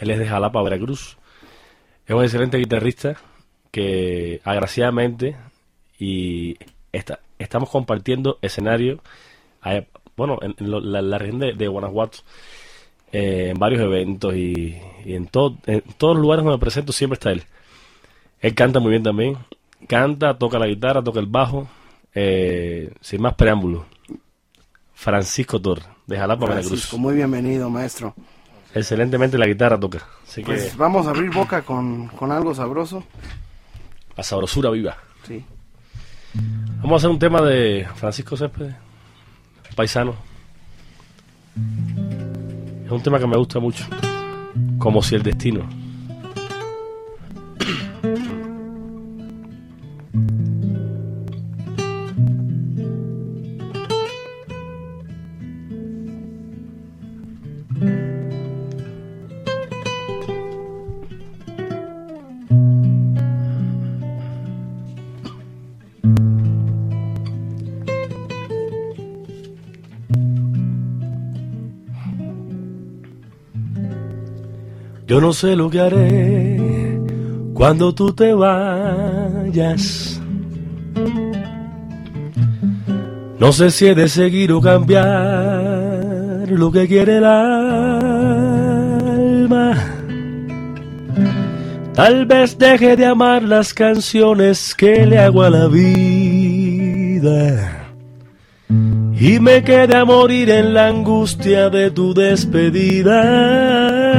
Él es de Jalapa, Veracruz. Es un excelente guitarrista que agraciadamente y está, estamos compartiendo escenario, bueno, en, la, región de, Guanajuato, eh, en varios eventos y, en, todo, en todos los lugares donde me presento siempre está él. Él canta muy bien también, canta, toca la guitarra, toca el bajo, eh, sin más preámbulos. Francisco Torres de Jalapa, Veracruz. Muy bienvenido, maestro. Excelentemente la guitarra toca. Así pues vamos a abrir boca con, algo sabroso. La sabrosura viva. Sí. Vamos a hacer un tema de Francisco Céspedes, paisano. Es un tema que me gusta mucho. Como si el destino. Sé lo que haré cuando tú te vayas. No sé si he de seguir o cambiar lo que quiere el alma. Tal vez deje de amar las canciones que le hago a la vida. Y me quede a morir en la angustia de tu despedida.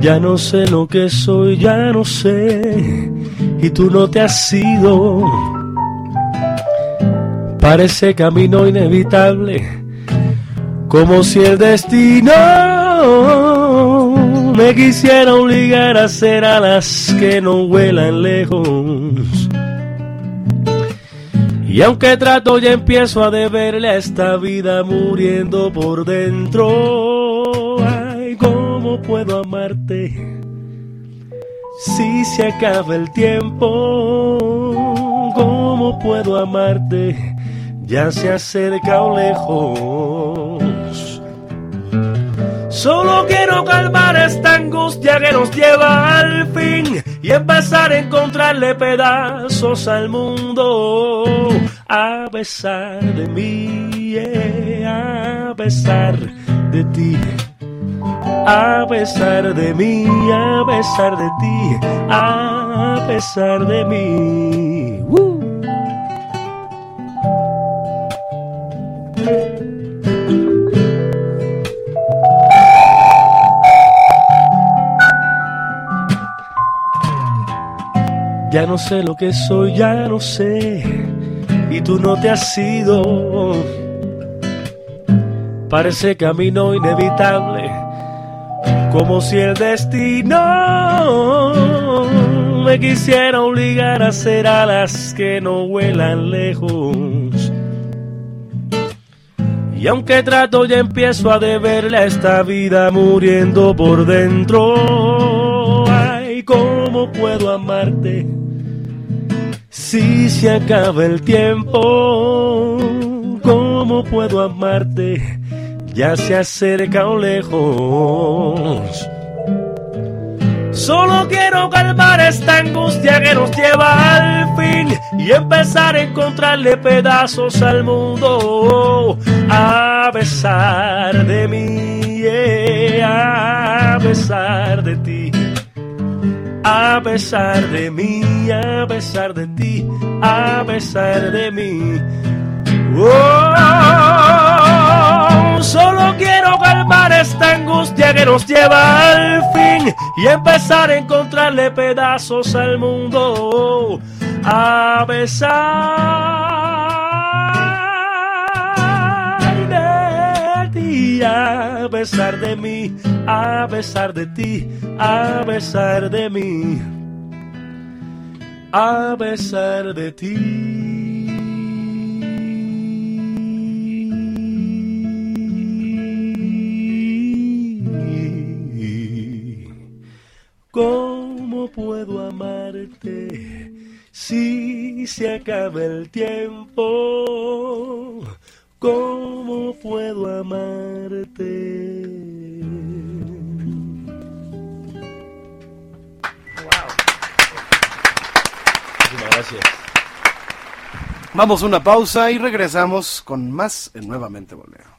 Ya no sé lo que soy, ya no sé, y tú no te has ido. Parece camino inevitable, como si el destino me quisiera obligar a ser alas que no vuelan lejos. Y aunque trato ya empiezo a deberle a esta vida muriendo por dentro ¿Cómo puedo amarte si se acaba el tiempo? ¿Cómo puedo amarte? Ya se acerca o lejos. Solo quiero calmar esta angustia que nos lleva al fin y empezar a encontrarle pedazos al mundo. A pesar de mí, eh, a pesar de ti a pesar de mí, a pesar de ti, a pesar de mí. Ya no sé lo que soy, ya no sé. Y tú no te has ido. Parece camino inevitable como si el destino me quisiera obligar a hacer alas que no vuelan lejos. Y aunque trato ya empiezo a deberle esta vida muriendo por dentro. Ay, ¿cómo puedo amarte si se acaba el tiempo? ¿Cómo puedo amarte? Ya se acerca o lejos. Solo quiero calmar esta angustia que nos lleva al fin y empezar a encontrarle pedazos al mundo. A pesar de mí, a pesar de ti. A pesar de mí, a pesar de ti, a pesar de mí. Oh, solo quiero calmar esta angustia que nos lleva al fin y empezar a encontrarle pedazos al mundo. A pesar de ti, a pesar de mí, a pesar de ti, a pesar de mí, a pesar de ti. ¿Cómo puedo amarte si se acaba el tiempo? ¿Cómo puedo amarte? Muchísimas gracias. Vamos a una pausa y regresamos con más en Nuevamente Bolero.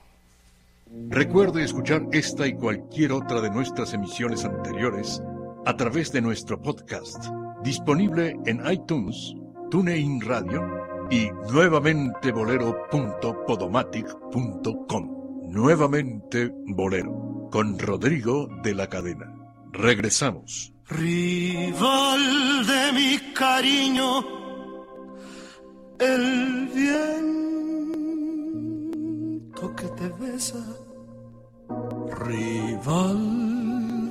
Recuerde escuchar esta y cualquier otra de nuestras emisiones anteriores a través de nuestro podcast, disponible en iTunes, TuneIn Radio y nuevamente bolero.podomatic.com. Nuevamente Bolero, con Rodrigo de la Cadena. Regresamos. Rival de mi cariño, el viento que te besa, rival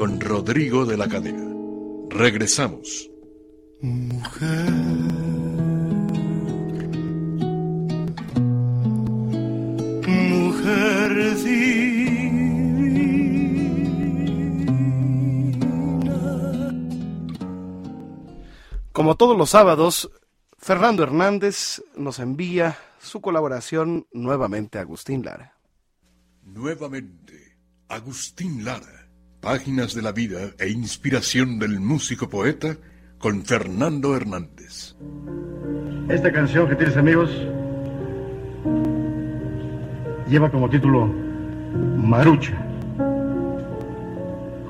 con Rodrigo de la Cadena. Regresamos. Mujer, mujer divina. Como todos los sábados, Fernando Hernández nos envía su colaboración nuevamente a Agustín Lara. Nuevamente, Agustín Lara. Páginas de la vida e inspiración del músico poeta con Fernando Hernández. Esta canción que tienes amigos lleva como título Marucha.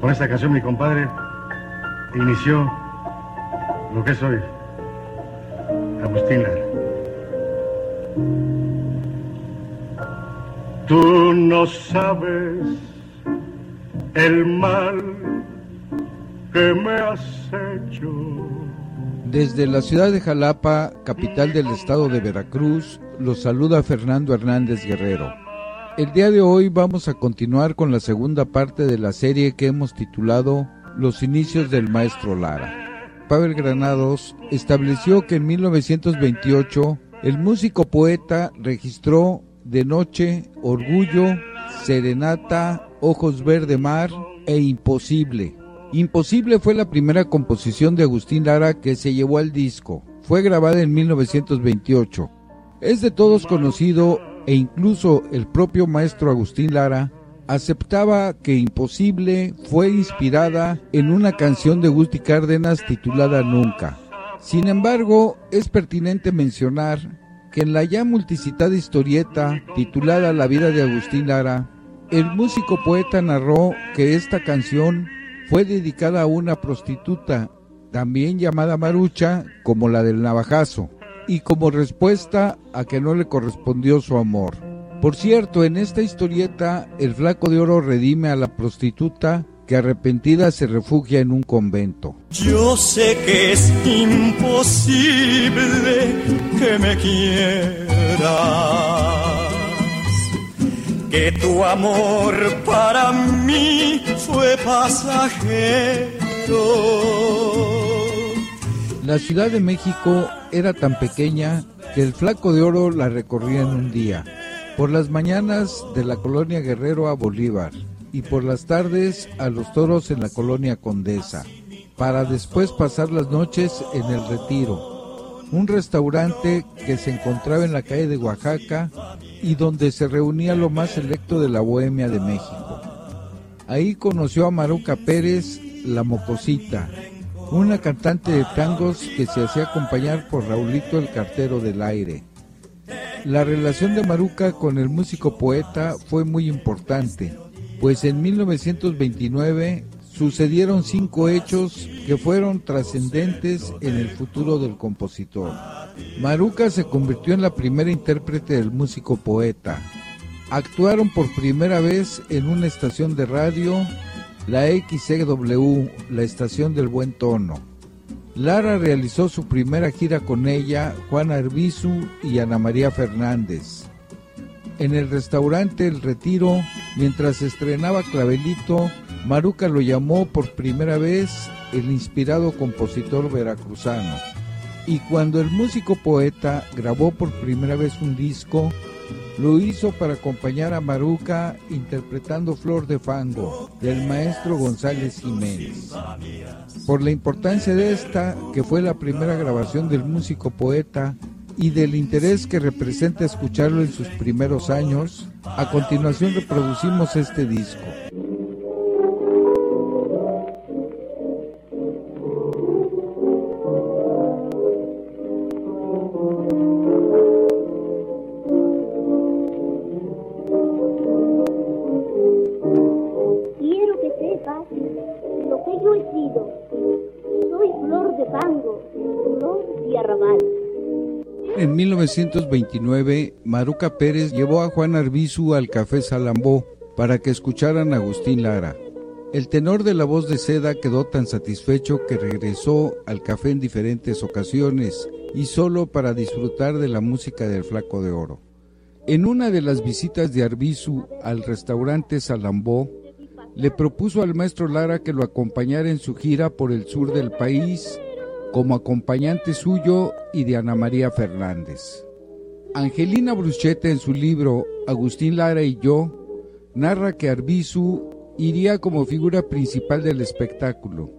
Con esta canción mi compadre inició lo que es hoy Agustín Lara. Tú no sabes el mal que me has hecho. Desde la ciudad de Jalapa, capital del estado de Veracruz, los saluda Fernando Hernández Guerrero. El día de hoy vamos a continuar con la segunda parte de la serie que hemos titulado Los inicios del maestro Lara. Pavel Granados estableció que en 1928 el músico poeta registró De Noche, Orgullo, Serenata, Ojos Verde Mar e Imposible. Imposible fue la primera composición de Agustín Lara que se llevó al disco. Fue grabada en 1928. Es de todos conocido e incluso el propio maestro Agustín Lara aceptaba que Imposible fue inspirada en una canción de Gusti Cárdenas titulada Nunca. Sin embargo, es pertinente mencionar que en la ya multicitada historieta titulada La vida de Agustín Lara, el músico poeta narró que esta canción fue dedicada a una prostituta, también llamada Marucha, como la del navajazo, y como respuesta a que no le correspondió su amor. Por cierto, en esta historieta, el flaco de oro redime a la prostituta que arrepentida se refugia en un convento. Yo sé que es imposible que me quieras, que tu amor para mí fue pasajero. La Ciudad de México era tan pequeña que el flaco de oro la recorría en un día, por las mañanas de la colonia Guerrero a Bolívar y por las tardes a los toros en la colonia Condesa, para después pasar las noches en el Retiro, un restaurante que se encontraba en la calle de Oaxaca y donde se reunía lo más selecto de la Bohemia de México. Ahí conoció a Maruca Pérez, la Mocosita, una cantante de tangos que se hacía acompañar por Raulito el Cartero del Aire. La relación de Maruca con el músico poeta fue muy importante pues en 1929 sucedieron cinco hechos que fueron trascendentes en el futuro del compositor. Maruca se convirtió en la primera intérprete del músico poeta. Actuaron por primera vez en una estación de radio, la XCW, la estación del buen tono. Lara realizó su primera gira con ella, Juan Arbizu y Ana María Fernández. En el restaurante El Retiro, mientras estrenaba Clavelito, Maruca lo llamó por primera vez el inspirado compositor veracruzano. Y cuando el músico poeta grabó por primera vez un disco, lo hizo para acompañar a Maruca interpretando Flor de Fango del maestro González Jiménez. Por la importancia de esta, que fue la primera grabación del músico poeta, y del interés que representa escucharlo en sus primeros años, a continuación reproducimos este disco. 1929, Maruca Pérez llevó a Juan Arbizu al Café Salambó para que escucharan a Agustín Lara. El tenor de la voz de seda quedó tan satisfecho que regresó al café en diferentes ocasiones y solo para disfrutar de la música del Flaco de Oro. En una de las visitas de Arbizu al restaurante Salambó, le propuso al maestro Lara que lo acompañara en su gira por el sur del país como acompañante suyo y de Ana María Fernández. Angelina Bruchete en su libro Agustín Lara y yo narra que Arbizu iría como figura principal del espectáculo.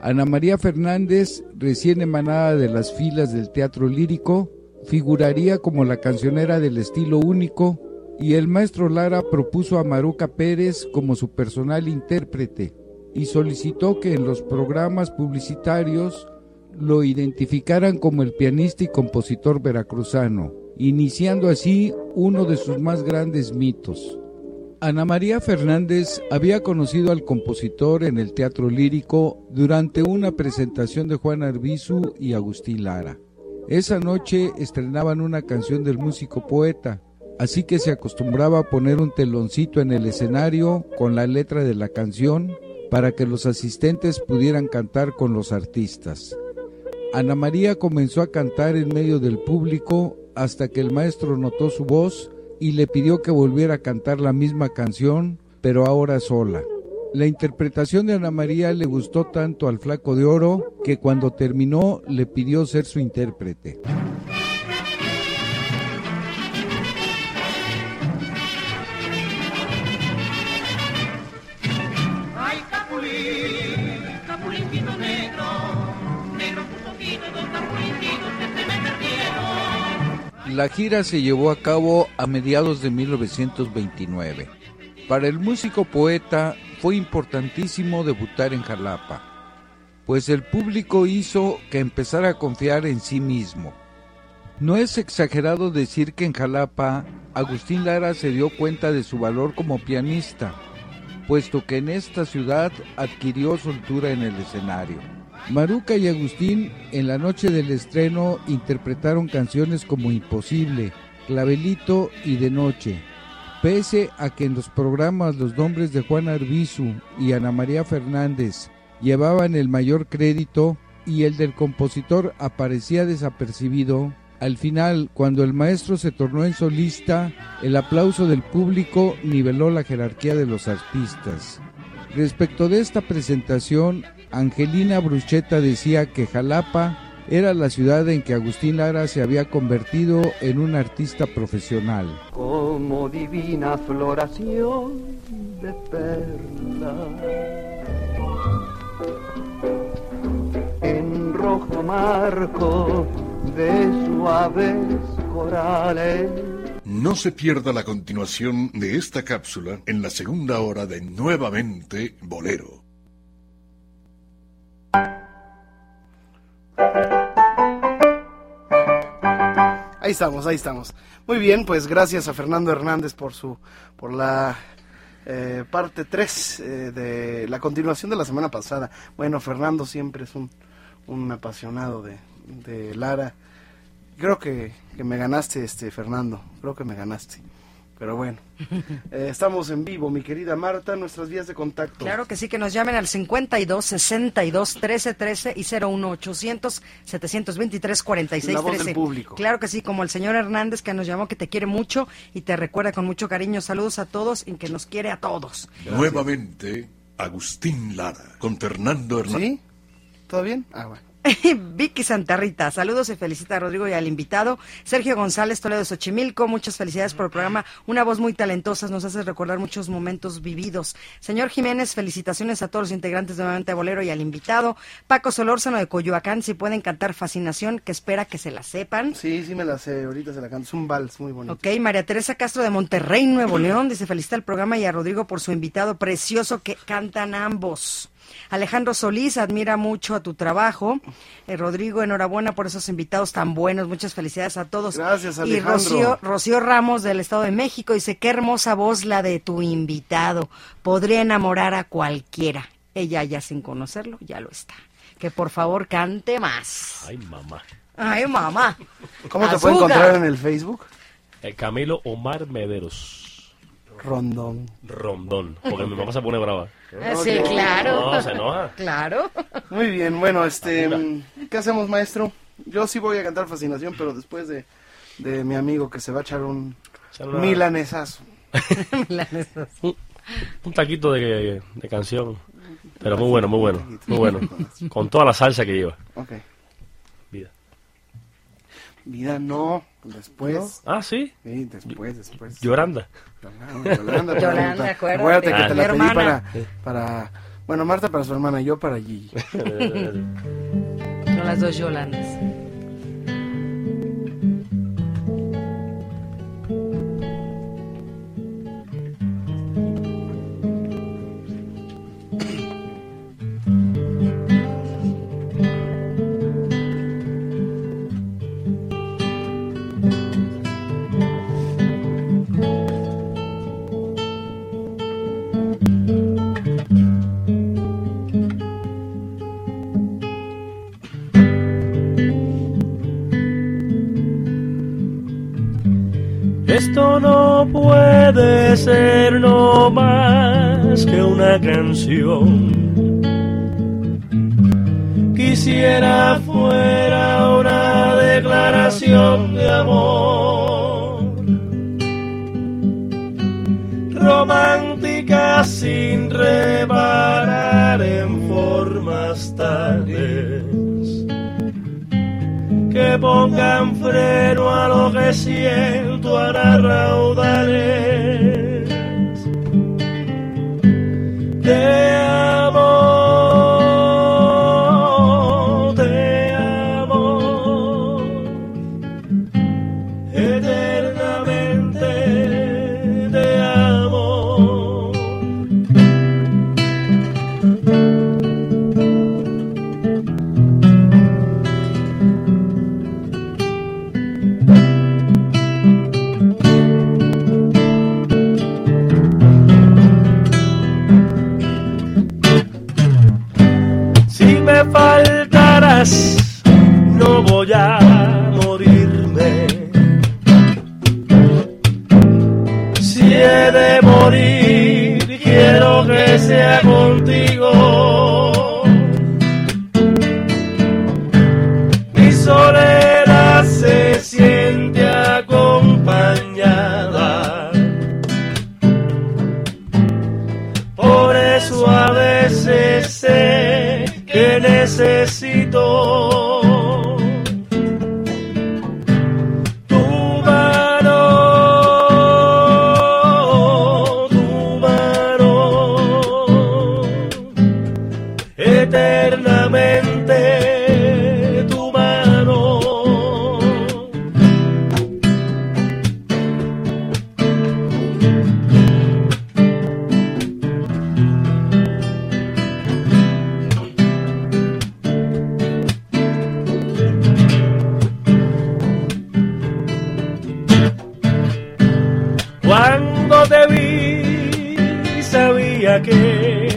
Ana María Fernández, recién emanada de las filas del teatro lírico, figuraría como la cancionera del estilo único y el maestro Lara propuso a Maruca Pérez como su personal intérprete y solicitó que en los programas publicitarios lo identificaran como el pianista y compositor veracruzano, iniciando así uno de sus más grandes mitos. Ana María Fernández había conocido al compositor en el teatro lírico durante una presentación de Juan Arbizu y Agustín Lara. Esa noche estrenaban una canción del músico poeta, así que se acostumbraba a poner un teloncito en el escenario con la letra de la canción para que los asistentes pudieran cantar con los artistas. Ana María comenzó a cantar en medio del público hasta que el maestro notó su voz y le pidió que volviera a cantar la misma canción, pero ahora sola. La interpretación de Ana María le gustó tanto al flaco de oro que cuando terminó le pidió ser su intérprete. La gira se llevó a cabo a mediados de 1929. Para el músico poeta fue importantísimo debutar en Jalapa. pues el público hizo que empezara a confiar en sí mismo. No es exagerado decir que en Jalapa Agustín Lara se dio cuenta de su valor como pianista, puesto que en esta ciudad adquirió soltura en el escenario. Maruca y Agustín en la noche del estreno interpretaron canciones como Imposible, Clavelito y De Noche. Pese a que en los programas los nombres de Juan Arbizu y Ana María Fernández llevaban el mayor crédito y el del compositor aparecía desapercibido, al final, cuando el maestro se tornó en solista, el aplauso del público niveló la jerarquía de los artistas. Respecto de esta presentación, Angelina Brucheta decía que Jalapa era la ciudad en que Agustín Lara se había convertido en un artista profesional. como divina floración de perla. En rojo marco de suaves corales. No se pierda la continuación de esta cápsula en la segunda hora de Nuevamente Bolero. Ahí estamos, ahí estamos. Muy bien, pues gracias a Fernando Hernández por su por la eh, parte 3 de la continuación de la semana pasada. Bueno, Fernando siempre es un, un apasionado de, de Lara. Creo que, que me ganaste, este Fernando. Creo que me ganaste. Pero bueno, eh, estamos en vivo, mi querida Marta, nuestras vías de contacto. Claro que sí, que nos llamen al 52 62 13 13 y 01 800 723 46 La voz del 13. público. Claro que sí, como el señor Hernández que nos llamó, que te quiere mucho y te recuerda con mucho cariño. Saludos a todos y que nos quiere a todos. Nuevamente Agustín Lara con Fernando Hernández. ¿Sí? ¿Todo bien? Ah, bueno. Vicky Santarrita, saludos y felicita a Rodrigo y al invitado. Sergio González Toledo de Xochimilco, muchas felicidades por el programa. Una voz muy talentosa, nos hace recordar muchos momentos vividos. Señor Jiménez, felicitaciones a todos los integrantes de Nuevamente Bolero y al invitado. Paco Solórzano de Coyoacán, si pueden cantar Fascinación, que espera que se la sepan. Sí, sí me la sé, ahorita se la canto. Es un vals muy bonito. Ok, María Teresa Castro de Monterrey, Nuevo León, dice felicita al programa y a Rodrigo por su invitado precioso que cantan ambos. Alejandro Solís admira mucho a tu trabajo. Eh, Rodrigo, enhorabuena por esos invitados tan buenos. Muchas felicidades a todos. Gracias, Y Alejandro. Rocío, Rocío Ramos del Estado de México dice, qué hermosa voz la de tu invitado. Podría enamorar a cualquiera. Ella ya sin conocerlo, ya lo está. Que por favor cante más. Ay, mamá. Ay, mamá. ¿Cómo te pueden encontrar en el Facebook? Eh, Camilo Omar Mederos. Rondón. Rondón. Porque mi mamá se pone brava. Ah, Sí, claro. No, se enoja. Claro. Muy bien, bueno, este, mm, ¿qué hacemos, maestro? Yo sí voy a cantar Fascinación, pero después de, de mi amigo que se va a echar un una- milanesazo. un, un taquito de, de canción. Pero muy bueno, muy bueno. Muy bueno. Con toda la salsa que lleva. Ok. Vida. No, después. Ah, sí. Sí, después, después. Yolanda. Yolanda, Yolanda, acuérdate. Acuérdate que Ah, te la pedí para, para... Bueno, Marta para su hermana, yo para Gigi. Son las dos Yolandas. Que una canción. Quisiera fuera una declaración de amor. Romántica sin reparar en formas tales que pongan freno a lo que siento a raudales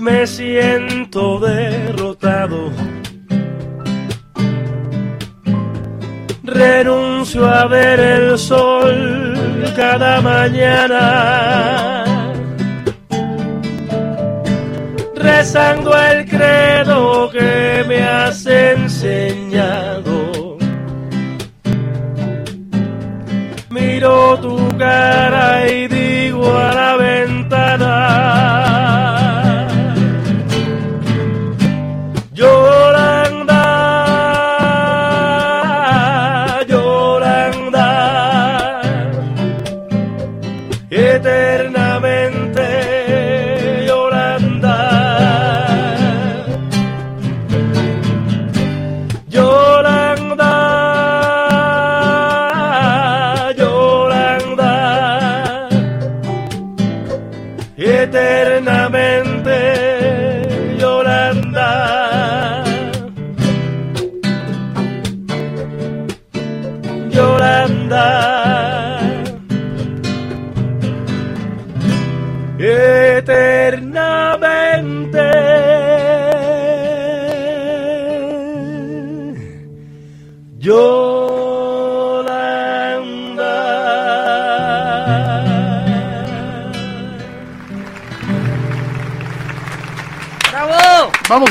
me siento derrotado, renuncio a ver el sol cada mañana, rezando el credo que me has enseñado. Miro tu cara y digo a la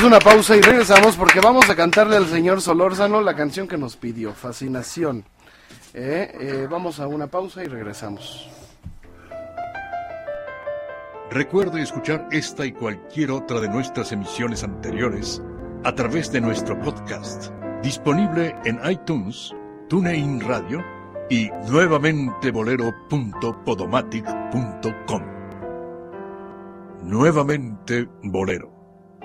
Una pausa y regresamos porque vamos a cantarle al señor Solórzano la canción que nos pidió, Fascinación. Eh, eh, vamos a una pausa y regresamos. Recuerde escuchar esta y cualquier otra de nuestras emisiones anteriores a través de nuestro podcast, disponible en iTunes, TuneIn Radio y nuevamente bolero.podomatic.com. Nuevamente Bolero,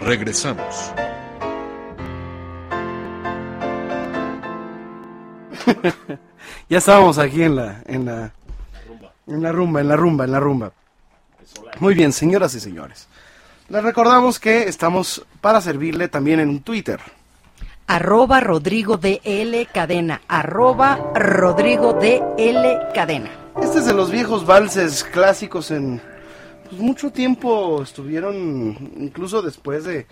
Regresamos. Ya estábamos aquí en la, en la, en la rumba, en la rumba, en la rumba. Muy bien, señoras y señores. Les recordamos que estamos para servirle también en Twitter. Arroba Rodrigo de L Cadena. Arroba Rodrigo de L Cadena. Este es de los viejos valses clásicos en pues, mucho tiempo estuvieron, incluso después de,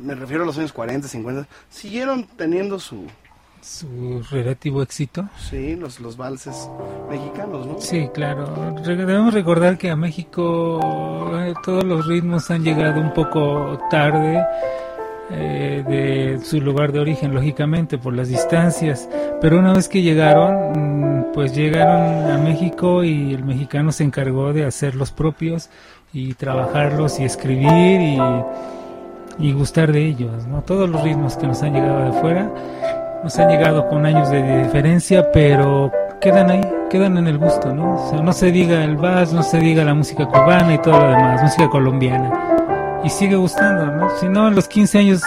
me refiero a los años 40, 50, siguieron teniendo su, Su relativo éxito. sí, los, los valses mexicanos, ¿no? Sí, claro. Debemos recordar que a México eh, todos los ritmos han llegado un poco tarde eh, de su lugar de origen, lógicamente, por las distancias. Pero una vez que llegaron, pues llegaron a México y el mexicano se encargó de hacer los propios y trabajarlos y escribir y, y gustar de ellos. ¿no? Todos los ritmos que nos han llegado de fuera nos han llegado con años de diferencia, pero quedan ahí, quedan en el gusto, ¿no? No se diga el vals, no se diga la música cubana y todo lo demás, música colombiana. Y sigue gustando, ¿no? Si no, en los 15 años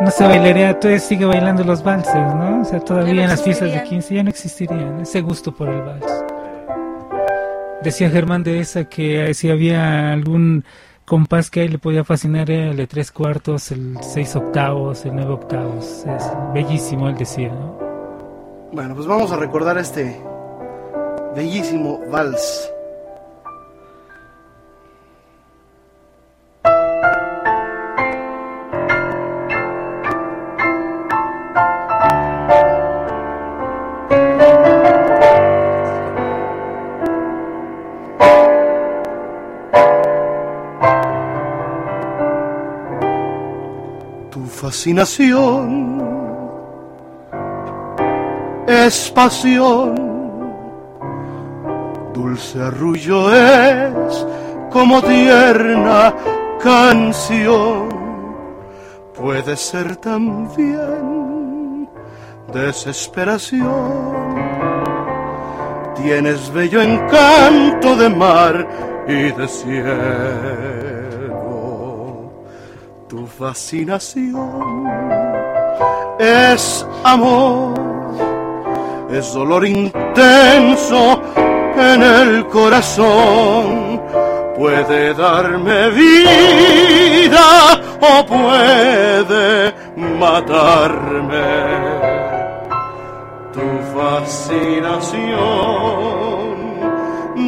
no se bailaría, entonces sigue bailando los valses, ¿no? O sea, todavía en las fiestas de 15 ya no existirían ese gusto por el vals. Decía Germán de esa que eh, si había algún compás que a él le podía fascinar era el de tres cuartos, el seis octavos, el nueve octavos. Es bellísimo, él decía, ¿no? Bueno, pues vamos a recordar este bellísimo vals. Fascinación es pasión, dulce arrullo es como tierna canción, puede ser también desesperación. Tienes bello encanto de mar y de cielo, tu fascinación es amor es dolor intenso en el corazón. Puede darme vida o puede matarme. Tu fascinación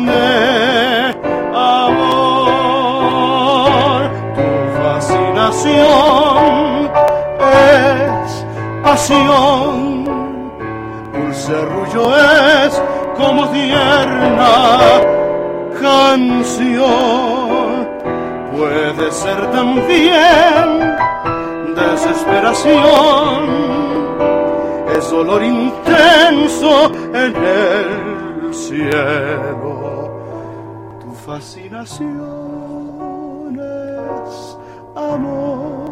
de amor, fascinación es pasión dulce arrullo es como tierna canción. Puede ser también desesperación, es dolor intenso en el cielo. Tu fascinación es amor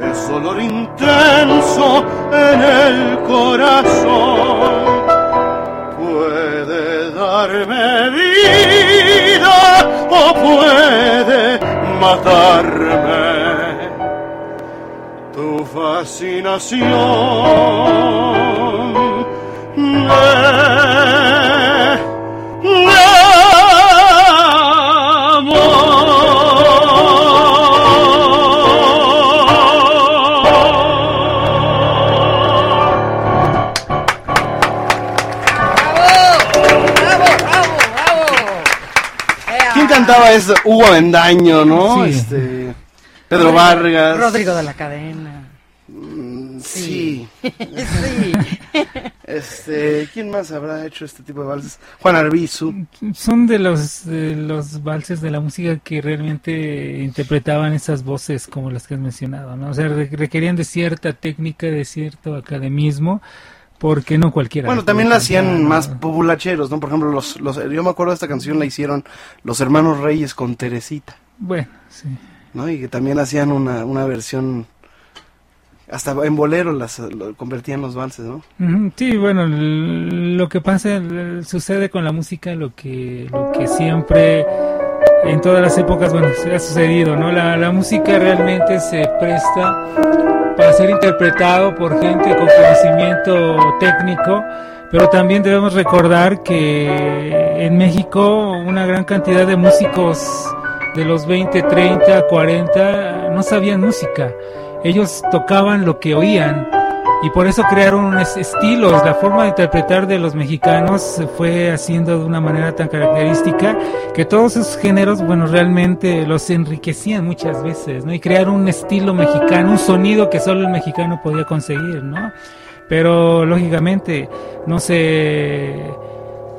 es dolor intenso en el corazón. Puede darme vida o puede matarme. Tu fascinación ¿Quién cantaba eso? Hugo Avendaño, ¿no? Sí. Este, Pedro Vargas. Rodrigo de la Cadena. Mm, Sí. sí. Este, ¿quién más habrá hecho este tipo de valses? Juan Arbizu. Son de los, de los valses de la música que realmente interpretaban esas voces como las que has mencionado, ¿no? O sea, re- requerían de cierta técnica, de cierto academismo, porque no cualquiera. Bueno, también la hacían más populacheros, ¿no? Por ejemplo, los, los, yo me acuerdo de esta canción la hicieron los hermanos Reyes con Teresita, Bueno, sí. ¿no? Y que también hacían una, una versión, hasta en bolero las lo convertían los valses, ¿no? Sí, bueno, lo que pasa, sucede con la música, lo que, lo que siempre en todas las épocas, bueno, ha sucedido, ¿no? La, la música realmente se presta para ser interpretado por gente con conocimiento técnico, pero también debemos recordar que en México una gran cantidad de músicos de los 20, 30, 40 no sabían música. Ellos tocaban lo que oían y por eso crearon estilos. La forma de interpretar de los mexicanos se fue haciendo de una manera tan característica que todos esos géneros, bueno, realmente los enriquecían muchas veces, ¿no? Y crearon un estilo mexicano, un sonido que solo el mexicano podía conseguir, ¿no? Pero lógicamente no se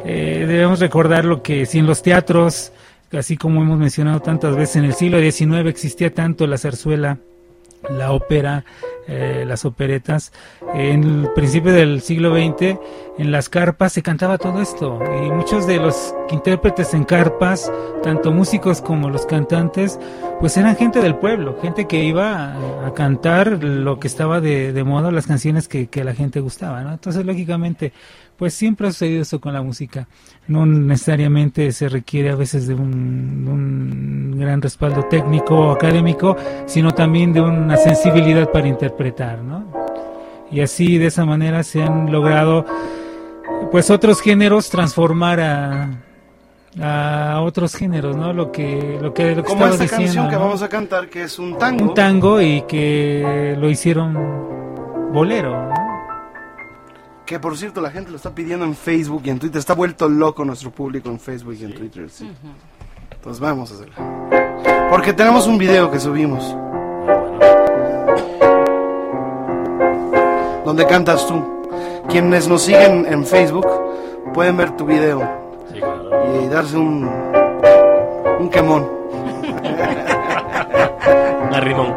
eh, debemos recordar lo que si en los teatros, así como hemos mencionado tantas veces en el siglo XIX existía tanto la zarzuela, la ópera, eh, las operetas. En el principio del siglo XX, en las carpas se cantaba todo esto y muchos de los intérpretes en carpas, tanto músicos como los cantantes, pues eran gente del pueblo, gente que iba a, cantar lo que estaba de, moda, las canciones que, la gente gustaba, ¿no? Entonces, lógicamente, pues siempre ha sucedido eso con la música. No necesariamente se requiere a veces de un, un, gran respaldo técnico o académico, sino también de una sensibilidad para interpretar, ¿no? Y así, de esa manera, se han logrado, pues, otros géneros transformar a, a otros géneros, ¿no? Lo que lo que, lo que Como esta diciendo, canción que ¿no? vamos a cantar, que es un tango. un tango y que lo hicieron bolero, ¿no? Que por cierto, la gente lo está pidiendo en Facebook y en Twitter. Está vuelto loco nuestro público en Facebook y en Twitter. Sí. Entonces vamos a hacerlo. Porque tenemos un video que subimos. Donde cantas tú. Quienes nos siguen en Facebook pueden ver tu video. Y darse un. Un quemón. Un arrimón.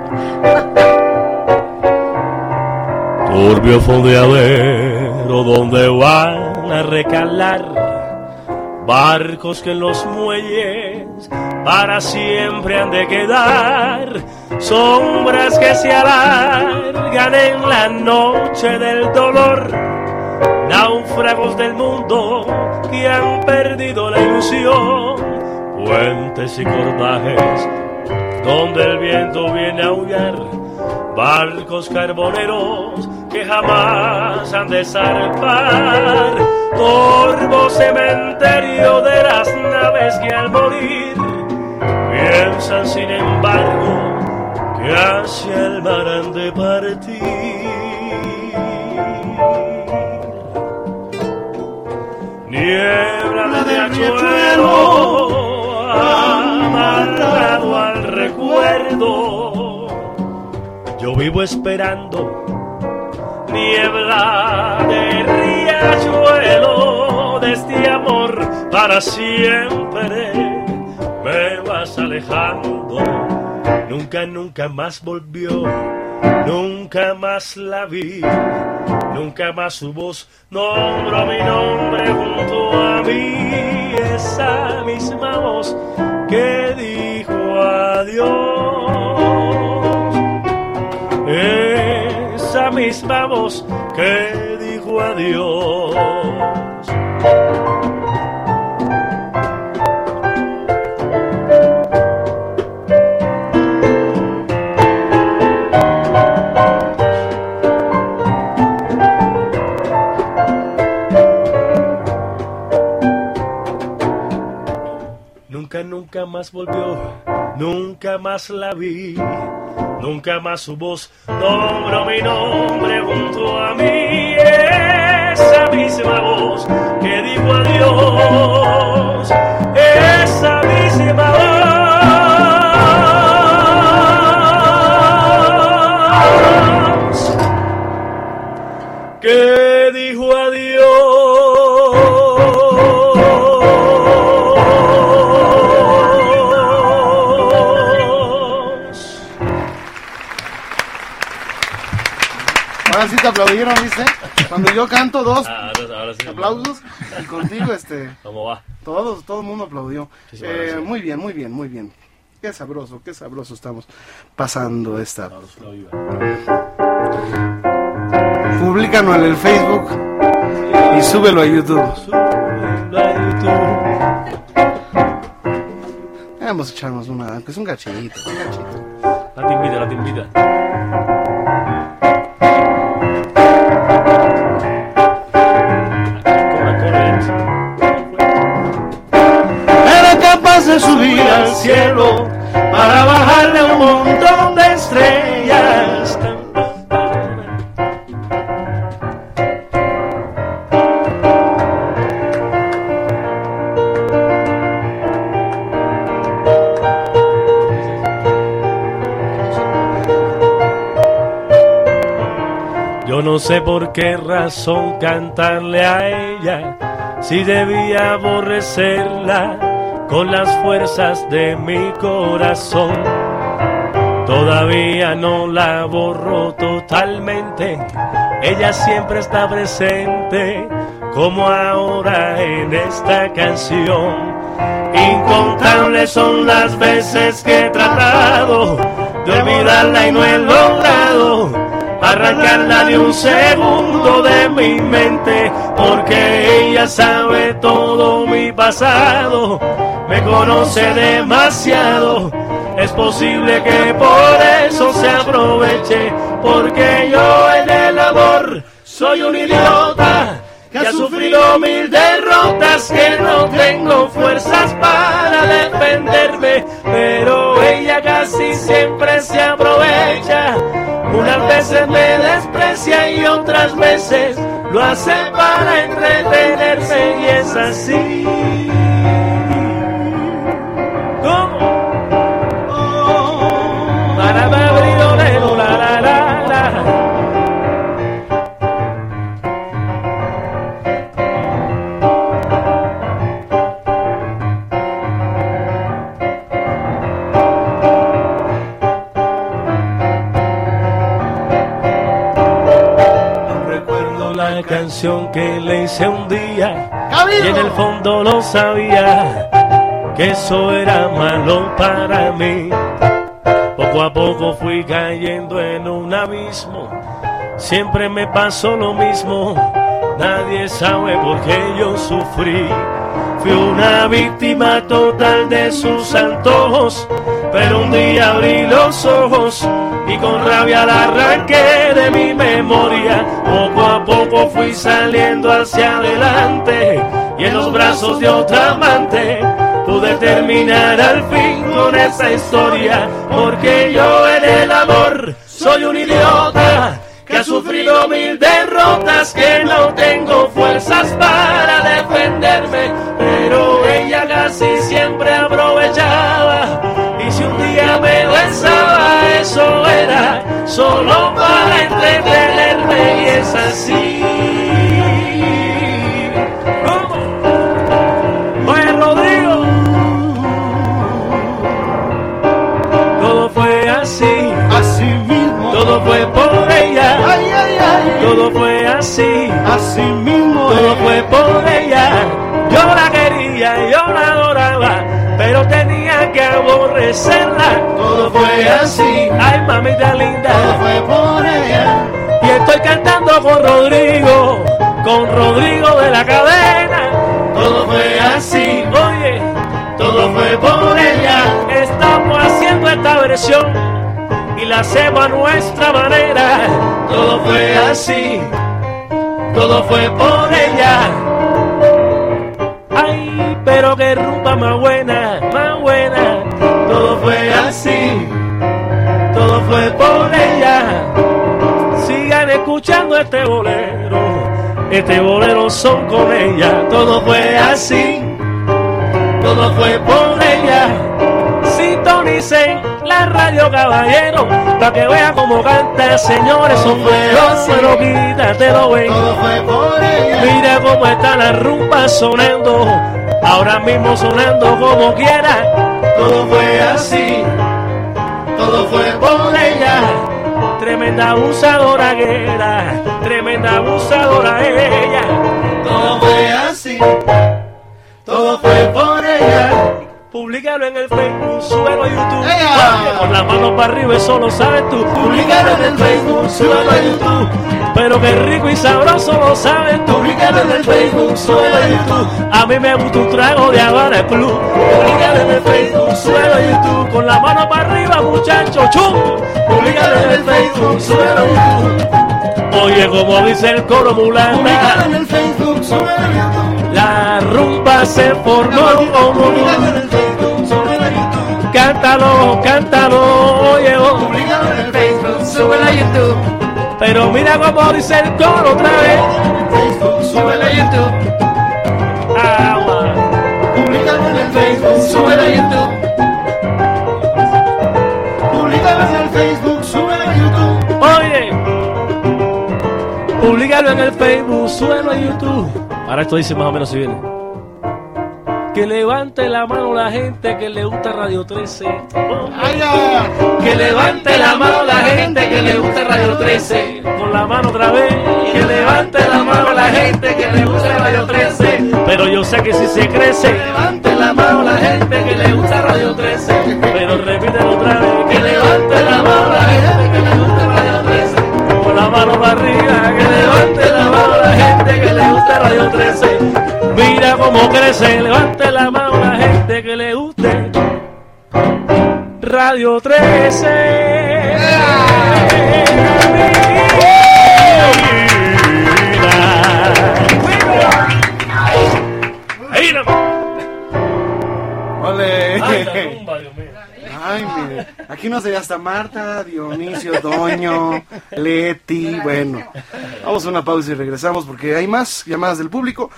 Turbio fondeadero donde van a recalar barcos que en los muelles para siempre han de quedar, sombras que se alargan en la noche del dolor, náufragos del mundo que han perdido la ilusión, puentes y cordajes donde el viento viene a aullar, barcos carboneros que jamás han de zarpar, torvo cementerio de las naves que al morir piensan sin embargo que hacia el mar han de partir. Niebla de riachuelo amarrado al recuerdo. Yo vivo esperando niebla de riachuelo de este amor para siempre. Me vas alejando, nunca, nunca más volvió, nunca más la vi, nunca más su voz nombró mi nombre junto a mí, esa misma voz que dijo adiós. Esa misma voz que dijo adiós. Nunca, nunca más volvió, nunca más la vi, nunca más su voz nombró mi nombre junto a mí. Esa misma voz que dijo adiós, esa misma voz Aplaudieron, ¿viste? Cuando yo canto, dos Ah, ahora- ahora sí. aplausos. Y contigo, este. ¿Cómo va? Todos, todo el mundo aplaudió. Eh, muy bien, muy bien, muy bien. Qué sabroso, qué sabroso estamos pasando esta. Públicanos en el Facebook y súbelo a YouTube. Vamos a echarnos una, que es un gachito, un gachito. La te invita, la te invita. Cielo para bajarle un montón de estrellas. Yo no sé por qué razón cantarle a ella, si debía aborrecerla con las fuerzas de mi corazón. Todavía no la borro totalmente, ella siempre está presente, como ahora en esta canción. Incontables son las veces que he tratado de olvidarla y no he logrado arrancarla de un segundo de mi mente, porque ella sabe todo mi pasado, me conoce demasiado. Es posible que por eso se aproveche, porque yo en el amor soy un idiota que ha sufrido mil derrotas, que no tengo fuerzas para defenderme, pero ella casi siempre se aprovecha. Unas veces me desprecia y otras veces lo hace para entretenerse y es así. Canción que le hice un día y en el fondo lo sabía que eso era malo para mí. Poco a poco fui cayendo en un abismo, siempre me pasó lo mismo, nadie sabe por qué yo sufrí. Fui una víctima total de sus antojos, pero un día abrí los ojos y con rabia la arranqué de mi memoria. Poco a poco fui saliendo hacia adelante y en los brazos de otra amante pude terminar al fin con esa historia, porque yo en el amor soy un idiota que ha sufrido mil derrotas, que no tengo fuerzas para defenderme, pero ella casi siempre aprovechaba. Eso era solo para entretenerme, y es así. ¿Cómo? Oye, Rodrigo. Todo fue así. Así mismo. Todo fue por ella. Ay, ay, ay. Todo fue así. Así mismo. Todo fue por ella. Yo la quería, yo aborrecerla. Todo fue así. Ay, mamita linda. Todo fue por ella. Y estoy cantando con Rodrigo, con Rodrigo de la cadena. Todo fue así. Oye, Todo fue por ella. estamos haciendo esta versión y la hacemos a nuestra manera. Todo fue así. Todo fue por ella. Ay, pero qué rumba más buena. Escuchando este bolero. Este bolero son con ella. Todo fue así. Todo fue por ella. Sintonicen la radio caballero. Para que vean cómo canta, señores. Son Todo fue buenos, así. pero quítatelo, ven. Todo fue por ella. Mira cómo está la rumba sonando. Ahora mismo sonando como quiera. Todo fue así. Todo fue por ella. Tremenda abusadora que. Tremenda abusadora ella. Todo fue así. Todo fue por. Publícalo en el Facebook, súbelo a YouTube. ¡Ea! Con las manos para arriba, eso lo sabes tú. Publícalo en el Facebook, súbelo a YouTube. Pero qué rico y sabroso lo sabes tú. Publícalo en el Facebook, súbelo a YouTube. A mí me gusta un trago de Habana Club. Publícalo en el Facebook, súbelo a YouTube. Con la mano para arriba, muchacho, chum. Publícalo en el Facebook, súbelo a YouTube. Oye, como dice el coro Publícalo mulata, en el Facebook, súbelo a YouTube. La rumba se formó cántalo, cántalo, oye, oh. Públicalo en el Facebook, súbelo a YouTube. Pero mira cómo dice el coro otra vez. Facebook, súbelo a YouTube. Agua. Públicalo en el Facebook, súbelo a YouTube. Públicalo en el Facebook, súbelo a YouTube. Oye, Públicalo en el Facebook, súbelo a YouTube. Ahora esto dice más o menos si viene. Que levante la mano la gente que le gusta Radio 13. Que levante la mano la gente que le gusta Radio 13. Con la mano otra vez. Que levante la mano la gente que le gusta Radio 13. Pero yo sé que si se crece. Levante la mano la gente que le gusta Radio 13. Pero repítelo otra vez. Que levante la mano la gente que le gusta Radio 13. Con la mano para arriba. Que levante le gusta Radio 13. Mira cómo crece, levante la mano la gente que le guste. Radio 13. Ahí no. ¡Ole! Ay, la rumba, Dios mío. Ay, mire, aquí no sería hasta Marta, Dionisio, Doño, Leti, bueno. Vamos a una pausa y regresamos porque hay más llamadas del público.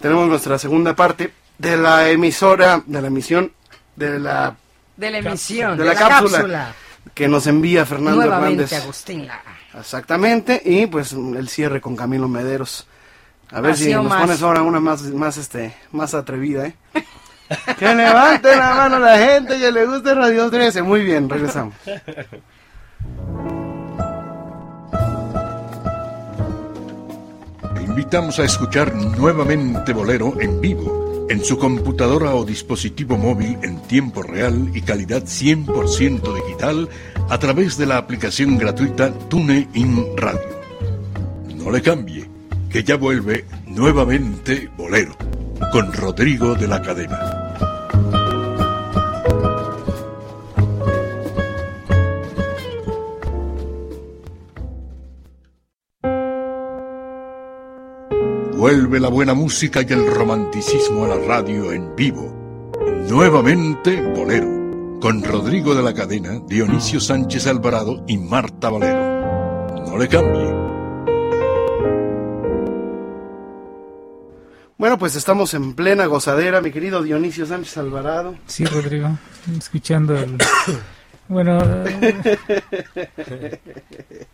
Tenemos nuestra segunda parte de la emisora, de la emisión, de la, De la emisión, de la, cápsula, que nos envía Fernando Nuevamente Hernández. Agustín Lara. Exactamente, y pues el cierre con Camilo Mederos. A ver si nos más. pones ahora una más, más, este, más atrevida, ¿eh? Que levante la mano la gente que le guste Radio 13. Muy bien, regresamos. Te invitamos a escuchar nuevamente Bolero en vivo, en su computadora o dispositivo móvil en tiempo real y calidad 100% digital a través de la aplicación gratuita TuneIn Radio. No le cambie, que ya vuelve nuevamente Bolero, con Rodrigo de la Cadena. Vuelve la buena música y el romanticismo a la radio en vivo. Nuevamente Bolero, con Rodrigo de la Cadena, Dionisio Sánchez Alvarado y Marta Valero. No le cambie. Bueno, pues estamos en plena gozadera, mi querido Dionisio Sánchez Alvarado. Sí, Rodrigo, escuchando el... Bueno,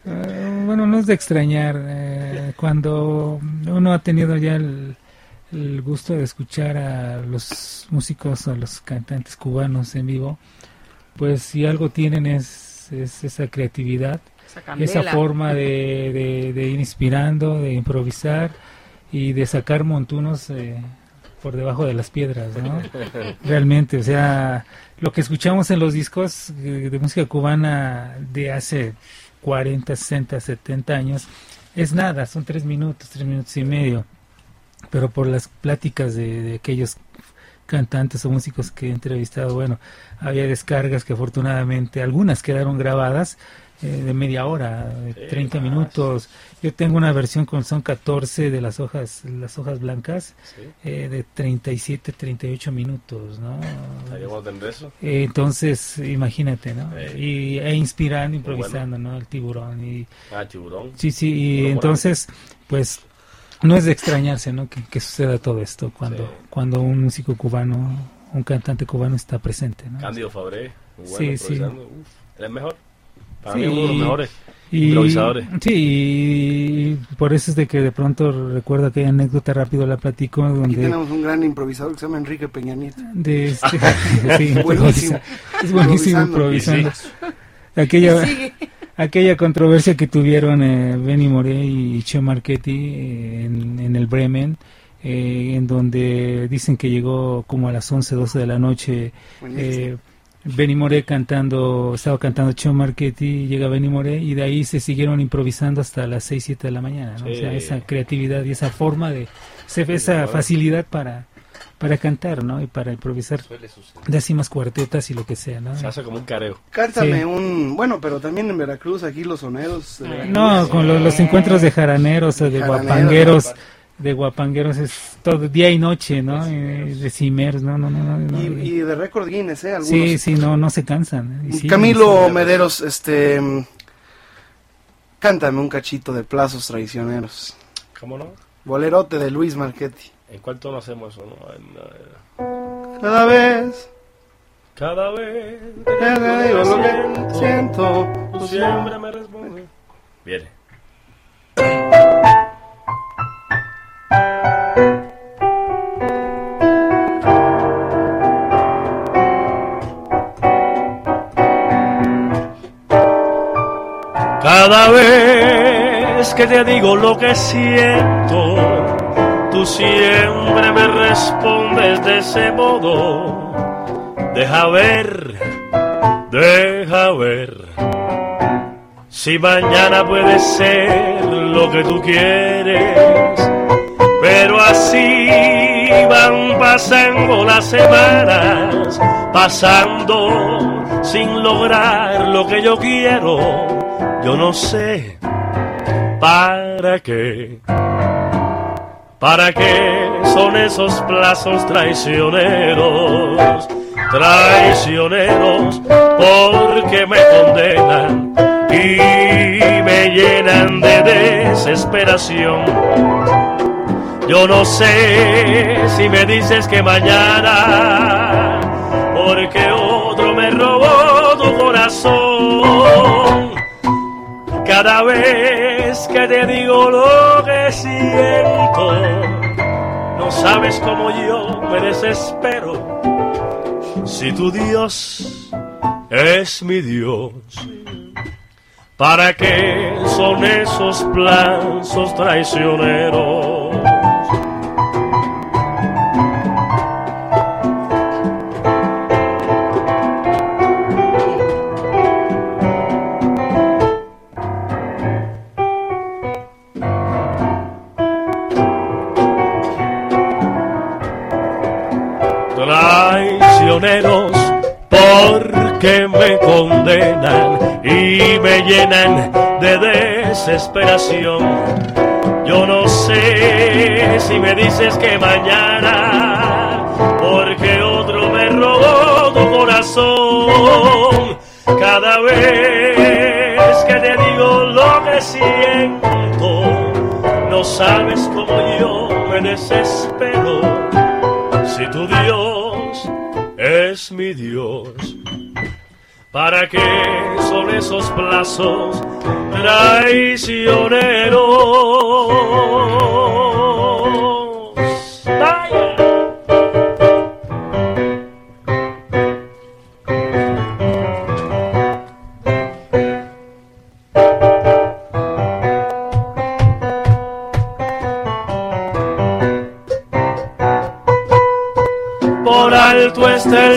eh, bueno, no es de extrañar eh, cuando uno ha tenido ya el, el gusto de escuchar a los músicos, a los cantantes cubanos en vivo, pues si algo tienen es, es esa creatividad, esa forma de, de- de ir inspirando, de improvisar y de sacar montunos eh, por debajo de las piedras, ¿no? Realmente, o sea, lo que escuchamos en los discos eh, de música cubana de hace 40, 60, 70 años es nada, son tres minutos, tres minutos y medio, pero por las pláticas de, de aquellos cantantes o músicos que he entrevistado, bueno, había descargas que afortunadamente algunas quedaron grabadas eh, de media hora, de 30 minutos. Yo tengo una versión con son 14 de las hojas, las hojas blancas, eh, de 37, 38 minutos, ¿no? Eh, entonces, imagínate, ¿no? Y, e inspirando, improvisando, ¿no? El tiburón. Y, Ah, tiburón. sí, sí, y entonces, pues, no es de extrañarse, ¿no? Que, que suceda todo esto cuando, Sí. cuando un músico cubano, un cantante cubano está presente, ¿no? Cándido Fabré, bueno, Sí, sí. Uf, es mejor. Para Sí, mí uno de los mejores y- improvisadores. Sí, y por eso es de que de pronto recuerdo aquella anécdota rápido la platico Aquí donde tenemos un gran improvisador que se llama Enrique Peña Nieto. de este, sí, Buenísimo. es buenísimo improvisando. Aquella, aquella controversia que tuvieron eh, Benny Moré y Che Marchetti eh, en, en el Bremen, eh, en donde dicen que llegó como a las 11, 12 de la noche. Eh, Benny Moré cantando, estaba cantando Che Marchetti, llega Benny Moré y de ahí se siguieron improvisando hasta las 6, 7 de la mañana. ¿no? O sea, esa creatividad y esa forma de, se- esa facilidad para, para cantar, ¿no? Y para improvisar décimas cuartetas y lo que sea, ¿no? Se hace como un careo. Cántame Sí. un. Bueno, pero también en Veracruz, aquí los soneros. Veracruz. No, con lo- los encuentros de jaraneros o de Jaraneros, guapangueros de guapangueros es todo día y noche, ¿no? Eh, de cimers, no, no, no, no. no. Y, y de récord Guinness, ¿eh? Algunos. Sí, sí, no, no se cansan. Y siguen, Camilo siguen. Mederos, este. Cántame un cachito de plazos traicioneros. ¿Cómo no? Bolerote de Luis Marchetti. ¿En cuál tono hacemos eso? No? En, eh, Cada vez Cada vez te digo lo que siento, tú siempre me respondes. Viene. Cada vez que te digo lo que siento, tú siempre me respondes de ese modo. Deja ver, deja ver. Si mañana puede ser lo que tú quieres, pasando las semanas, pasando sin lograr lo que yo quiero. Yo no sé para qué, para qué son esos plazos traicioneros, traicioneros, porque me condenan y me llenan de desesperación. Yo no sé si me dices que mañana, porque otro me robó tu corazón. Cada vez que te digo lo que siento, no sabes cómo yo me desespero. Si tu Dios es mi Dios, ¿para qué son esos plazos traicioneros? Traicioneros porque me condenan y me llenan de desesperación. Yo no sé si me dices que mañana, porque otro me robó tu corazón. Cada vez que te digo lo que siento, no sabes cómo yo me desespero. Si tu Dios es mi Dios, ¿para qué son esos plazos traicioneros?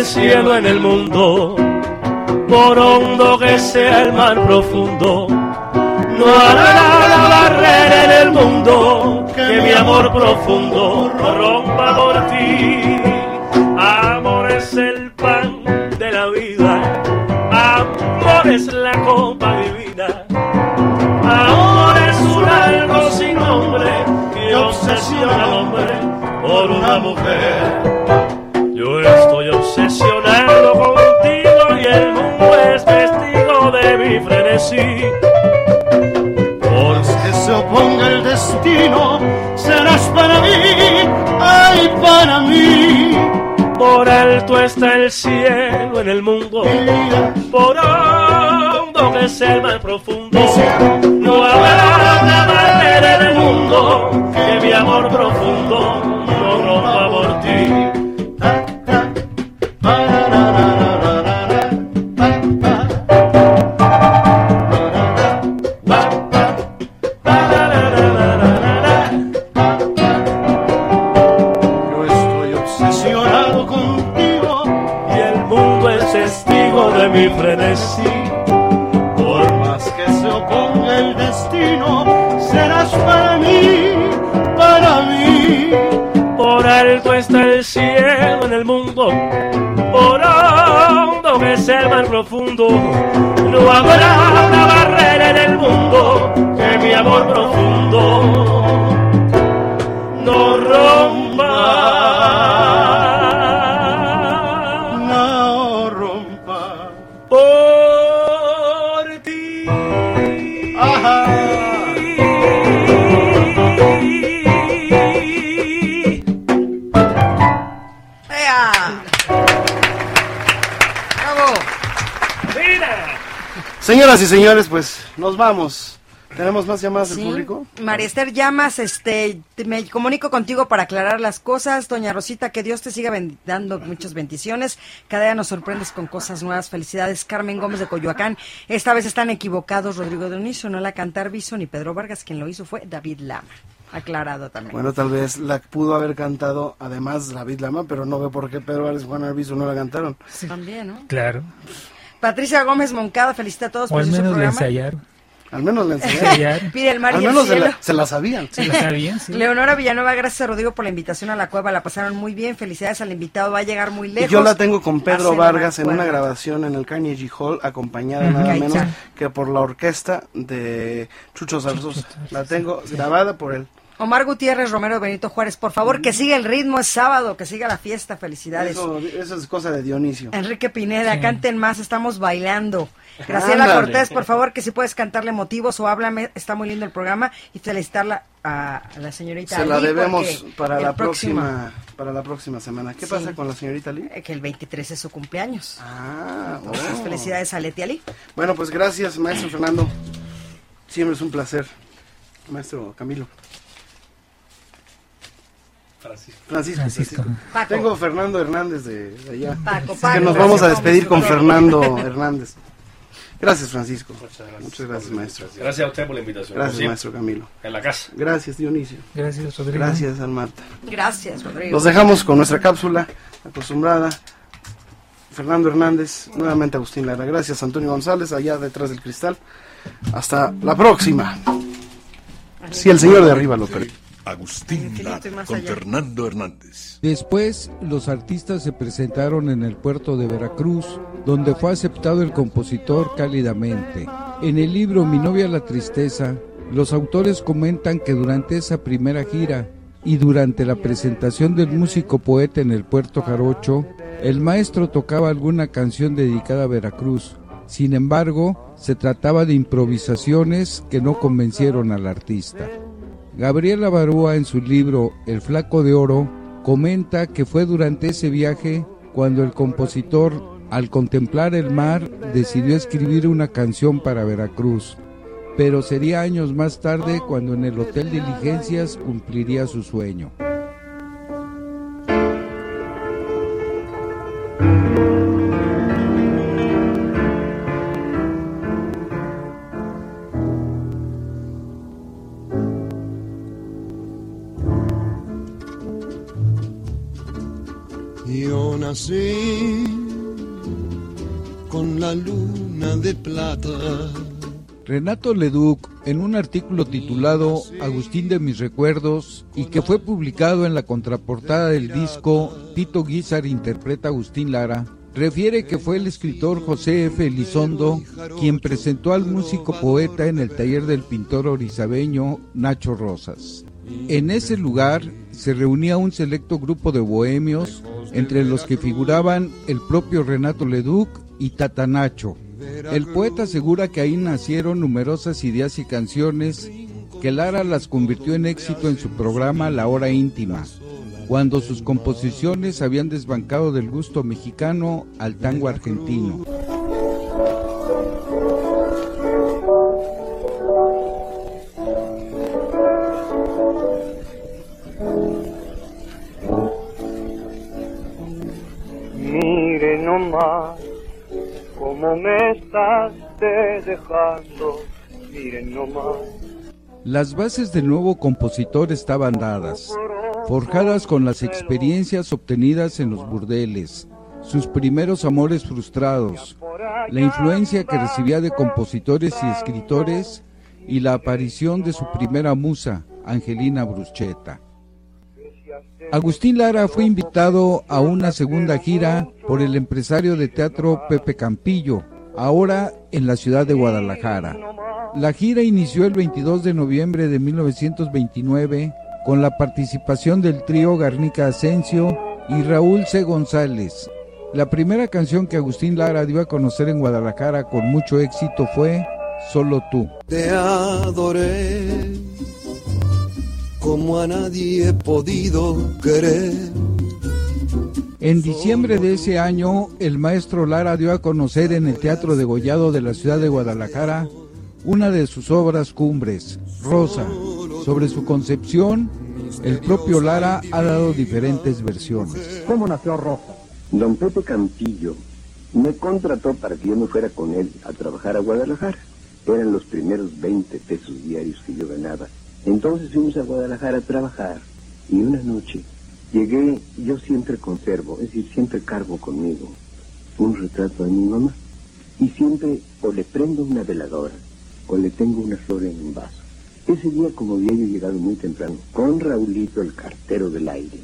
Cielo en el mundo, por hondo que sea el mar profundo. No habrá la barrera en el mundo que mi amor profundo rompa por ti. Amor es el pan de la vida, amor es la copa divina. Amor es un algo sin nombre que obsesiona al hombre por una mujer. Destino, serás para mí, ay, para mí. Por alto está el cielo en el mundo, por hondo que sea el mar profundo. Nos vamos. ¿Tenemos más llamadas del Sí. público? María Esther Llamas, este, te- me comunico contigo para aclarar las cosas. Doña Rosita, que Dios te siga dando muchas bendiciones. Cada día nos sorprendes con cosas nuevas. Felicidades, Carmen Gómez de Coyoacán. Esta vez están equivocados Rodrigo Dionisio, no la cantar Viso ni Pedro Vargas. Quien lo hizo fue David Lama. Aclarado también. Bueno, tal vez la pudo haber cantado además David Lama, pero no veo por qué Pedro Álvarez y Juan Arbizu no la cantaron. También, ¿no? Claro. Patricia Gómez Moncada, felicita a todos O por al su menos le ensayaron. Al menos la enseñaron. Pide el mar Al y el menos se la, se la sabían. ¿Se la sabían? Sí. Leonora Villanueva, gracias a Rodrigo por la invitación a la cueva, la pasaron muy bien, felicidades al invitado, va a llegar muy Y lejos. yo la tengo con Pedro Vargas en una grabación en el Carnegie Hall, acompañada nada menos que por la orquesta de Chucho Zarzosa. La tengo grabada por él. Omar Gutiérrez, Romero Benito Juárez, por favor, que siga el ritmo, es sábado, que siga la fiesta, felicidades. Eso, eso es cosa de Dionisio. Enrique Pineda, Sí. canten más, estamos bailando. Graciela Ándale. Cortés, por favor, que si puedes cantarle motivos o háblame, está muy lindo el programa y felicitarla a, a la señorita Se la Ali, debemos para la próxima para la próxima semana. ¿Qué Sí. pasa con la señorita Lee? eh, Que el 23 es su cumpleaños. Ah, Entonces, oh. felicidades a Leti Ali. Bueno, pues gracias, maestro Fernando. Siempre es un placer. Maestro Camilo. Francisco. Francisco. Francisco. Paco. Tengo Fernando Hernández de, de allá. Paco, Así Paco. que nos Gracias, vamos a despedir con Fernando Hernández. Gracias, Francisco. Muchas gracias. Muchas gracias, maestro. Gracias a usted por la invitación. Gracias, maestro Camilo. En la casa. Gracias, Dionisio. Gracias, Rodrigo. Gracias, Almarta. Gracias, Rodrigo. Los dejamos con nuestra cápsula acostumbrada. Fernando Hernández, nuevamente Agustín Lara. Gracias, Antonio González, allá detrás del cristal. Hasta la próxima. Si el señor de arriba lo permite. Agustín Infinito Lara y más con allá. Fernando Hernández. Después, los artistas se presentaron en el puerto de Veracruz, donde fue aceptado el compositor cálidamente. En el libro Mi novia la tristeza, los autores comentan que durante esa primera gira y durante la presentación del músico poeta en el puerto Jarocho, el maestro tocaba alguna canción dedicada a Veracruz. Sin embargo, se trataba de improvisaciones que no convencieron al artista. Gabriela Barúa en su libro El Flaco de Oro comenta que fue durante ese viaje cuando el compositor, al contemplar el mar, decidió escribir una canción para Veracruz. Pero sería años más tarde cuando en el Hotel Diligencias cumpliría su sueño. Renato Leduc, en un artículo titulado Agustín de mis recuerdos y que fue publicado en la contraportada del disco Tito Guizar interpreta a Agustín Lara, refiere que fue el escritor José F. Elizondo quien presentó al músico poeta en el taller del pintor orizabeño Nacho Rosas. En ese lugar se reunía un selecto grupo de bohemios, entre los que figuraban el propio Renato Leduc y Tatanacho. El poeta asegura que ahí nacieron numerosas ideas y canciones que Lara las convirtió en éxito en su programa La Hora Íntima, cuando sus composiciones habían desbancado del gusto mexicano al tango argentino. Dejando. Nomás. Las bases del nuevo compositor estaban dadas, forjadas con las experiencias obtenidas en los burdeles, sus primeros amores frustrados, la influencia que recibía de compositores y escritores y la aparición de su primera musa, Angelina Bruschetta. Agustín Lara fue invitado a una segunda gira por el empresario de teatro Pepe Campillo, ahora en la ciudad de Guadalajara. La gira inició el 22 de noviembre de 1929 con la participación del trío Garnica Asensio y Raúl C. González. La primera canción que Agustín Lara dio a conocer en Guadalajara con mucho éxito fue Solo tú. Te adoré como a nadie he podido querer. En diciembre de ese año, el maestro Lara dio a conocer en el Teatro de Gollado de la ciudad de Guadalajara una de sus obras cumbres, Rosa. Sobre su concepción, el propio Lara ha dado diferentes versiones. ¿Cómo nació Rosa? Don Pepe Campillo me contrató para que yo me fuera con él a trabajar a Guadalajara. Eran los primeros 20 pesos diarios que yo ganaba. Entonces fuimos a Guadalajara a trabajar y una noche llegué, yo siempre conservo, es decir, siempre cargo conmigo un retrato de mi mamá y siempre o le prendo una veladora o le tengo una flor en un vaso. Ese día, como había llegado muy temprano, con Raulito, el cartero del aire,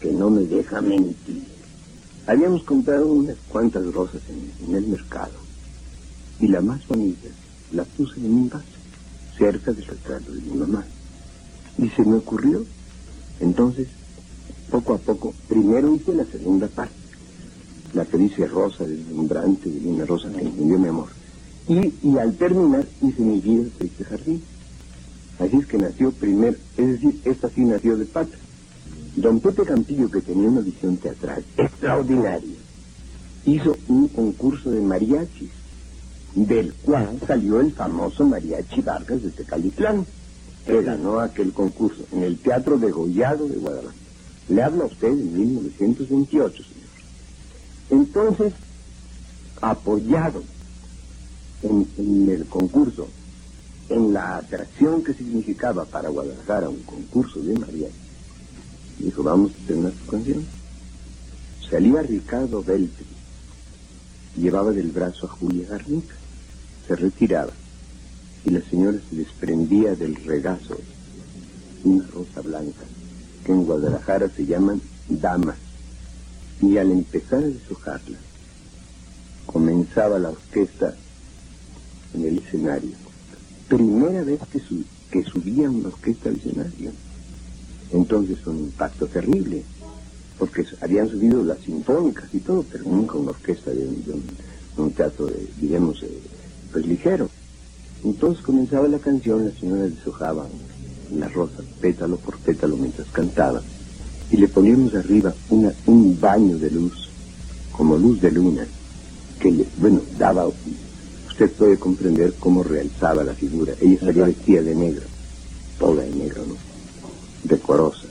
que no me deja mentir, habíamos comprado unas cuantas rosas en, en el mercado y la más bonita la puse en un vaso cerca del retrato de mi mamá. Y se me ocurrió. Entonces, poco a poco, primero hice la segunda parte, la que dice rosa, deslumbrante, una rosa que entendió mi amor. Y, y al terminar hice mi vida de este jardín. Así es que nació primero, es decir, esta sí nació de pata. Don Pepe Campillo, que tenía una visión teatral extraordinaria, hizo un concurso de mariachis del cual salió el famoso Mariachi Vargas de Tecalitlán, que ganó aquel concurso en el Teatro de Gollado de Guadalajara. Le habla a usted en 1928, señor. Entonces, apoyado en, el concurso, en la atracción que significaba para Guadalajara un concurso de mariachi, dijo, vamos a hacer una canción. Salía Ricardo Beltri, llevaba del brazo a Julia Garnica se retiraba y la señora se desprendía del regazo una rosa blanca que en Guadalajara se llaman damas y al empezar a deshojarla comenzaba la orquesta en el escenario primera vez que, que subía una orquesta al escenario entonces un impacto terrible porque habían subido las sinfónicas y todo pero nunca una orquesta de un, teatro de, digamos pues ligero. Entonces comenzaba la canción, la señora deshojaba la rosa pétalo por pétalo mientras cantaba y le poníamos arriba una, un baño de luz, como luz de luna, que le, bueno, daba, usted puede comprender cómo realzaba la figura. Ella salía vestida de negro, toda de negro, ¿no? Decorosa.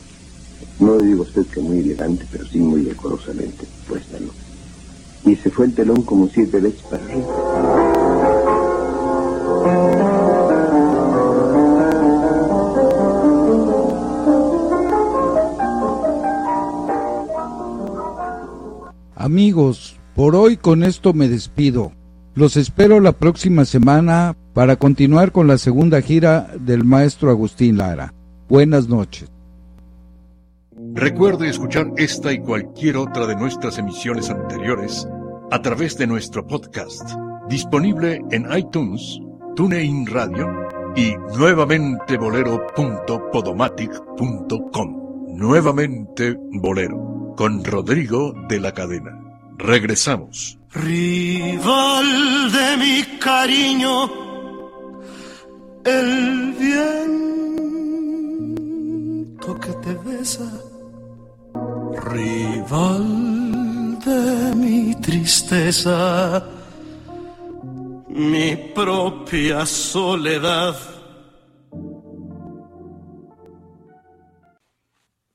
No le digo a usted que muy elegante, pero sí muy decorosamente puesta, ¿no? Y se fue el telón como siete veces para arriba. Amigos, por hoy con esto me despido. Los espero la próxima semana para continuar con la segunda gira del maestro Agustín Lara. Buenas noches. Recuerde escuchar esta y cualquier otra de nuestras emisiones anteriores a través de nuestro podcast, disponible en iTunes TuneIn Radio y nuevamente bolero.podomatic.com. Nuevamente Bolero, con Rodrigo de la Cadena. Regresamos. Rival de mi cariño, el viento que te besa, rival de mi tristeza mi propia soledad.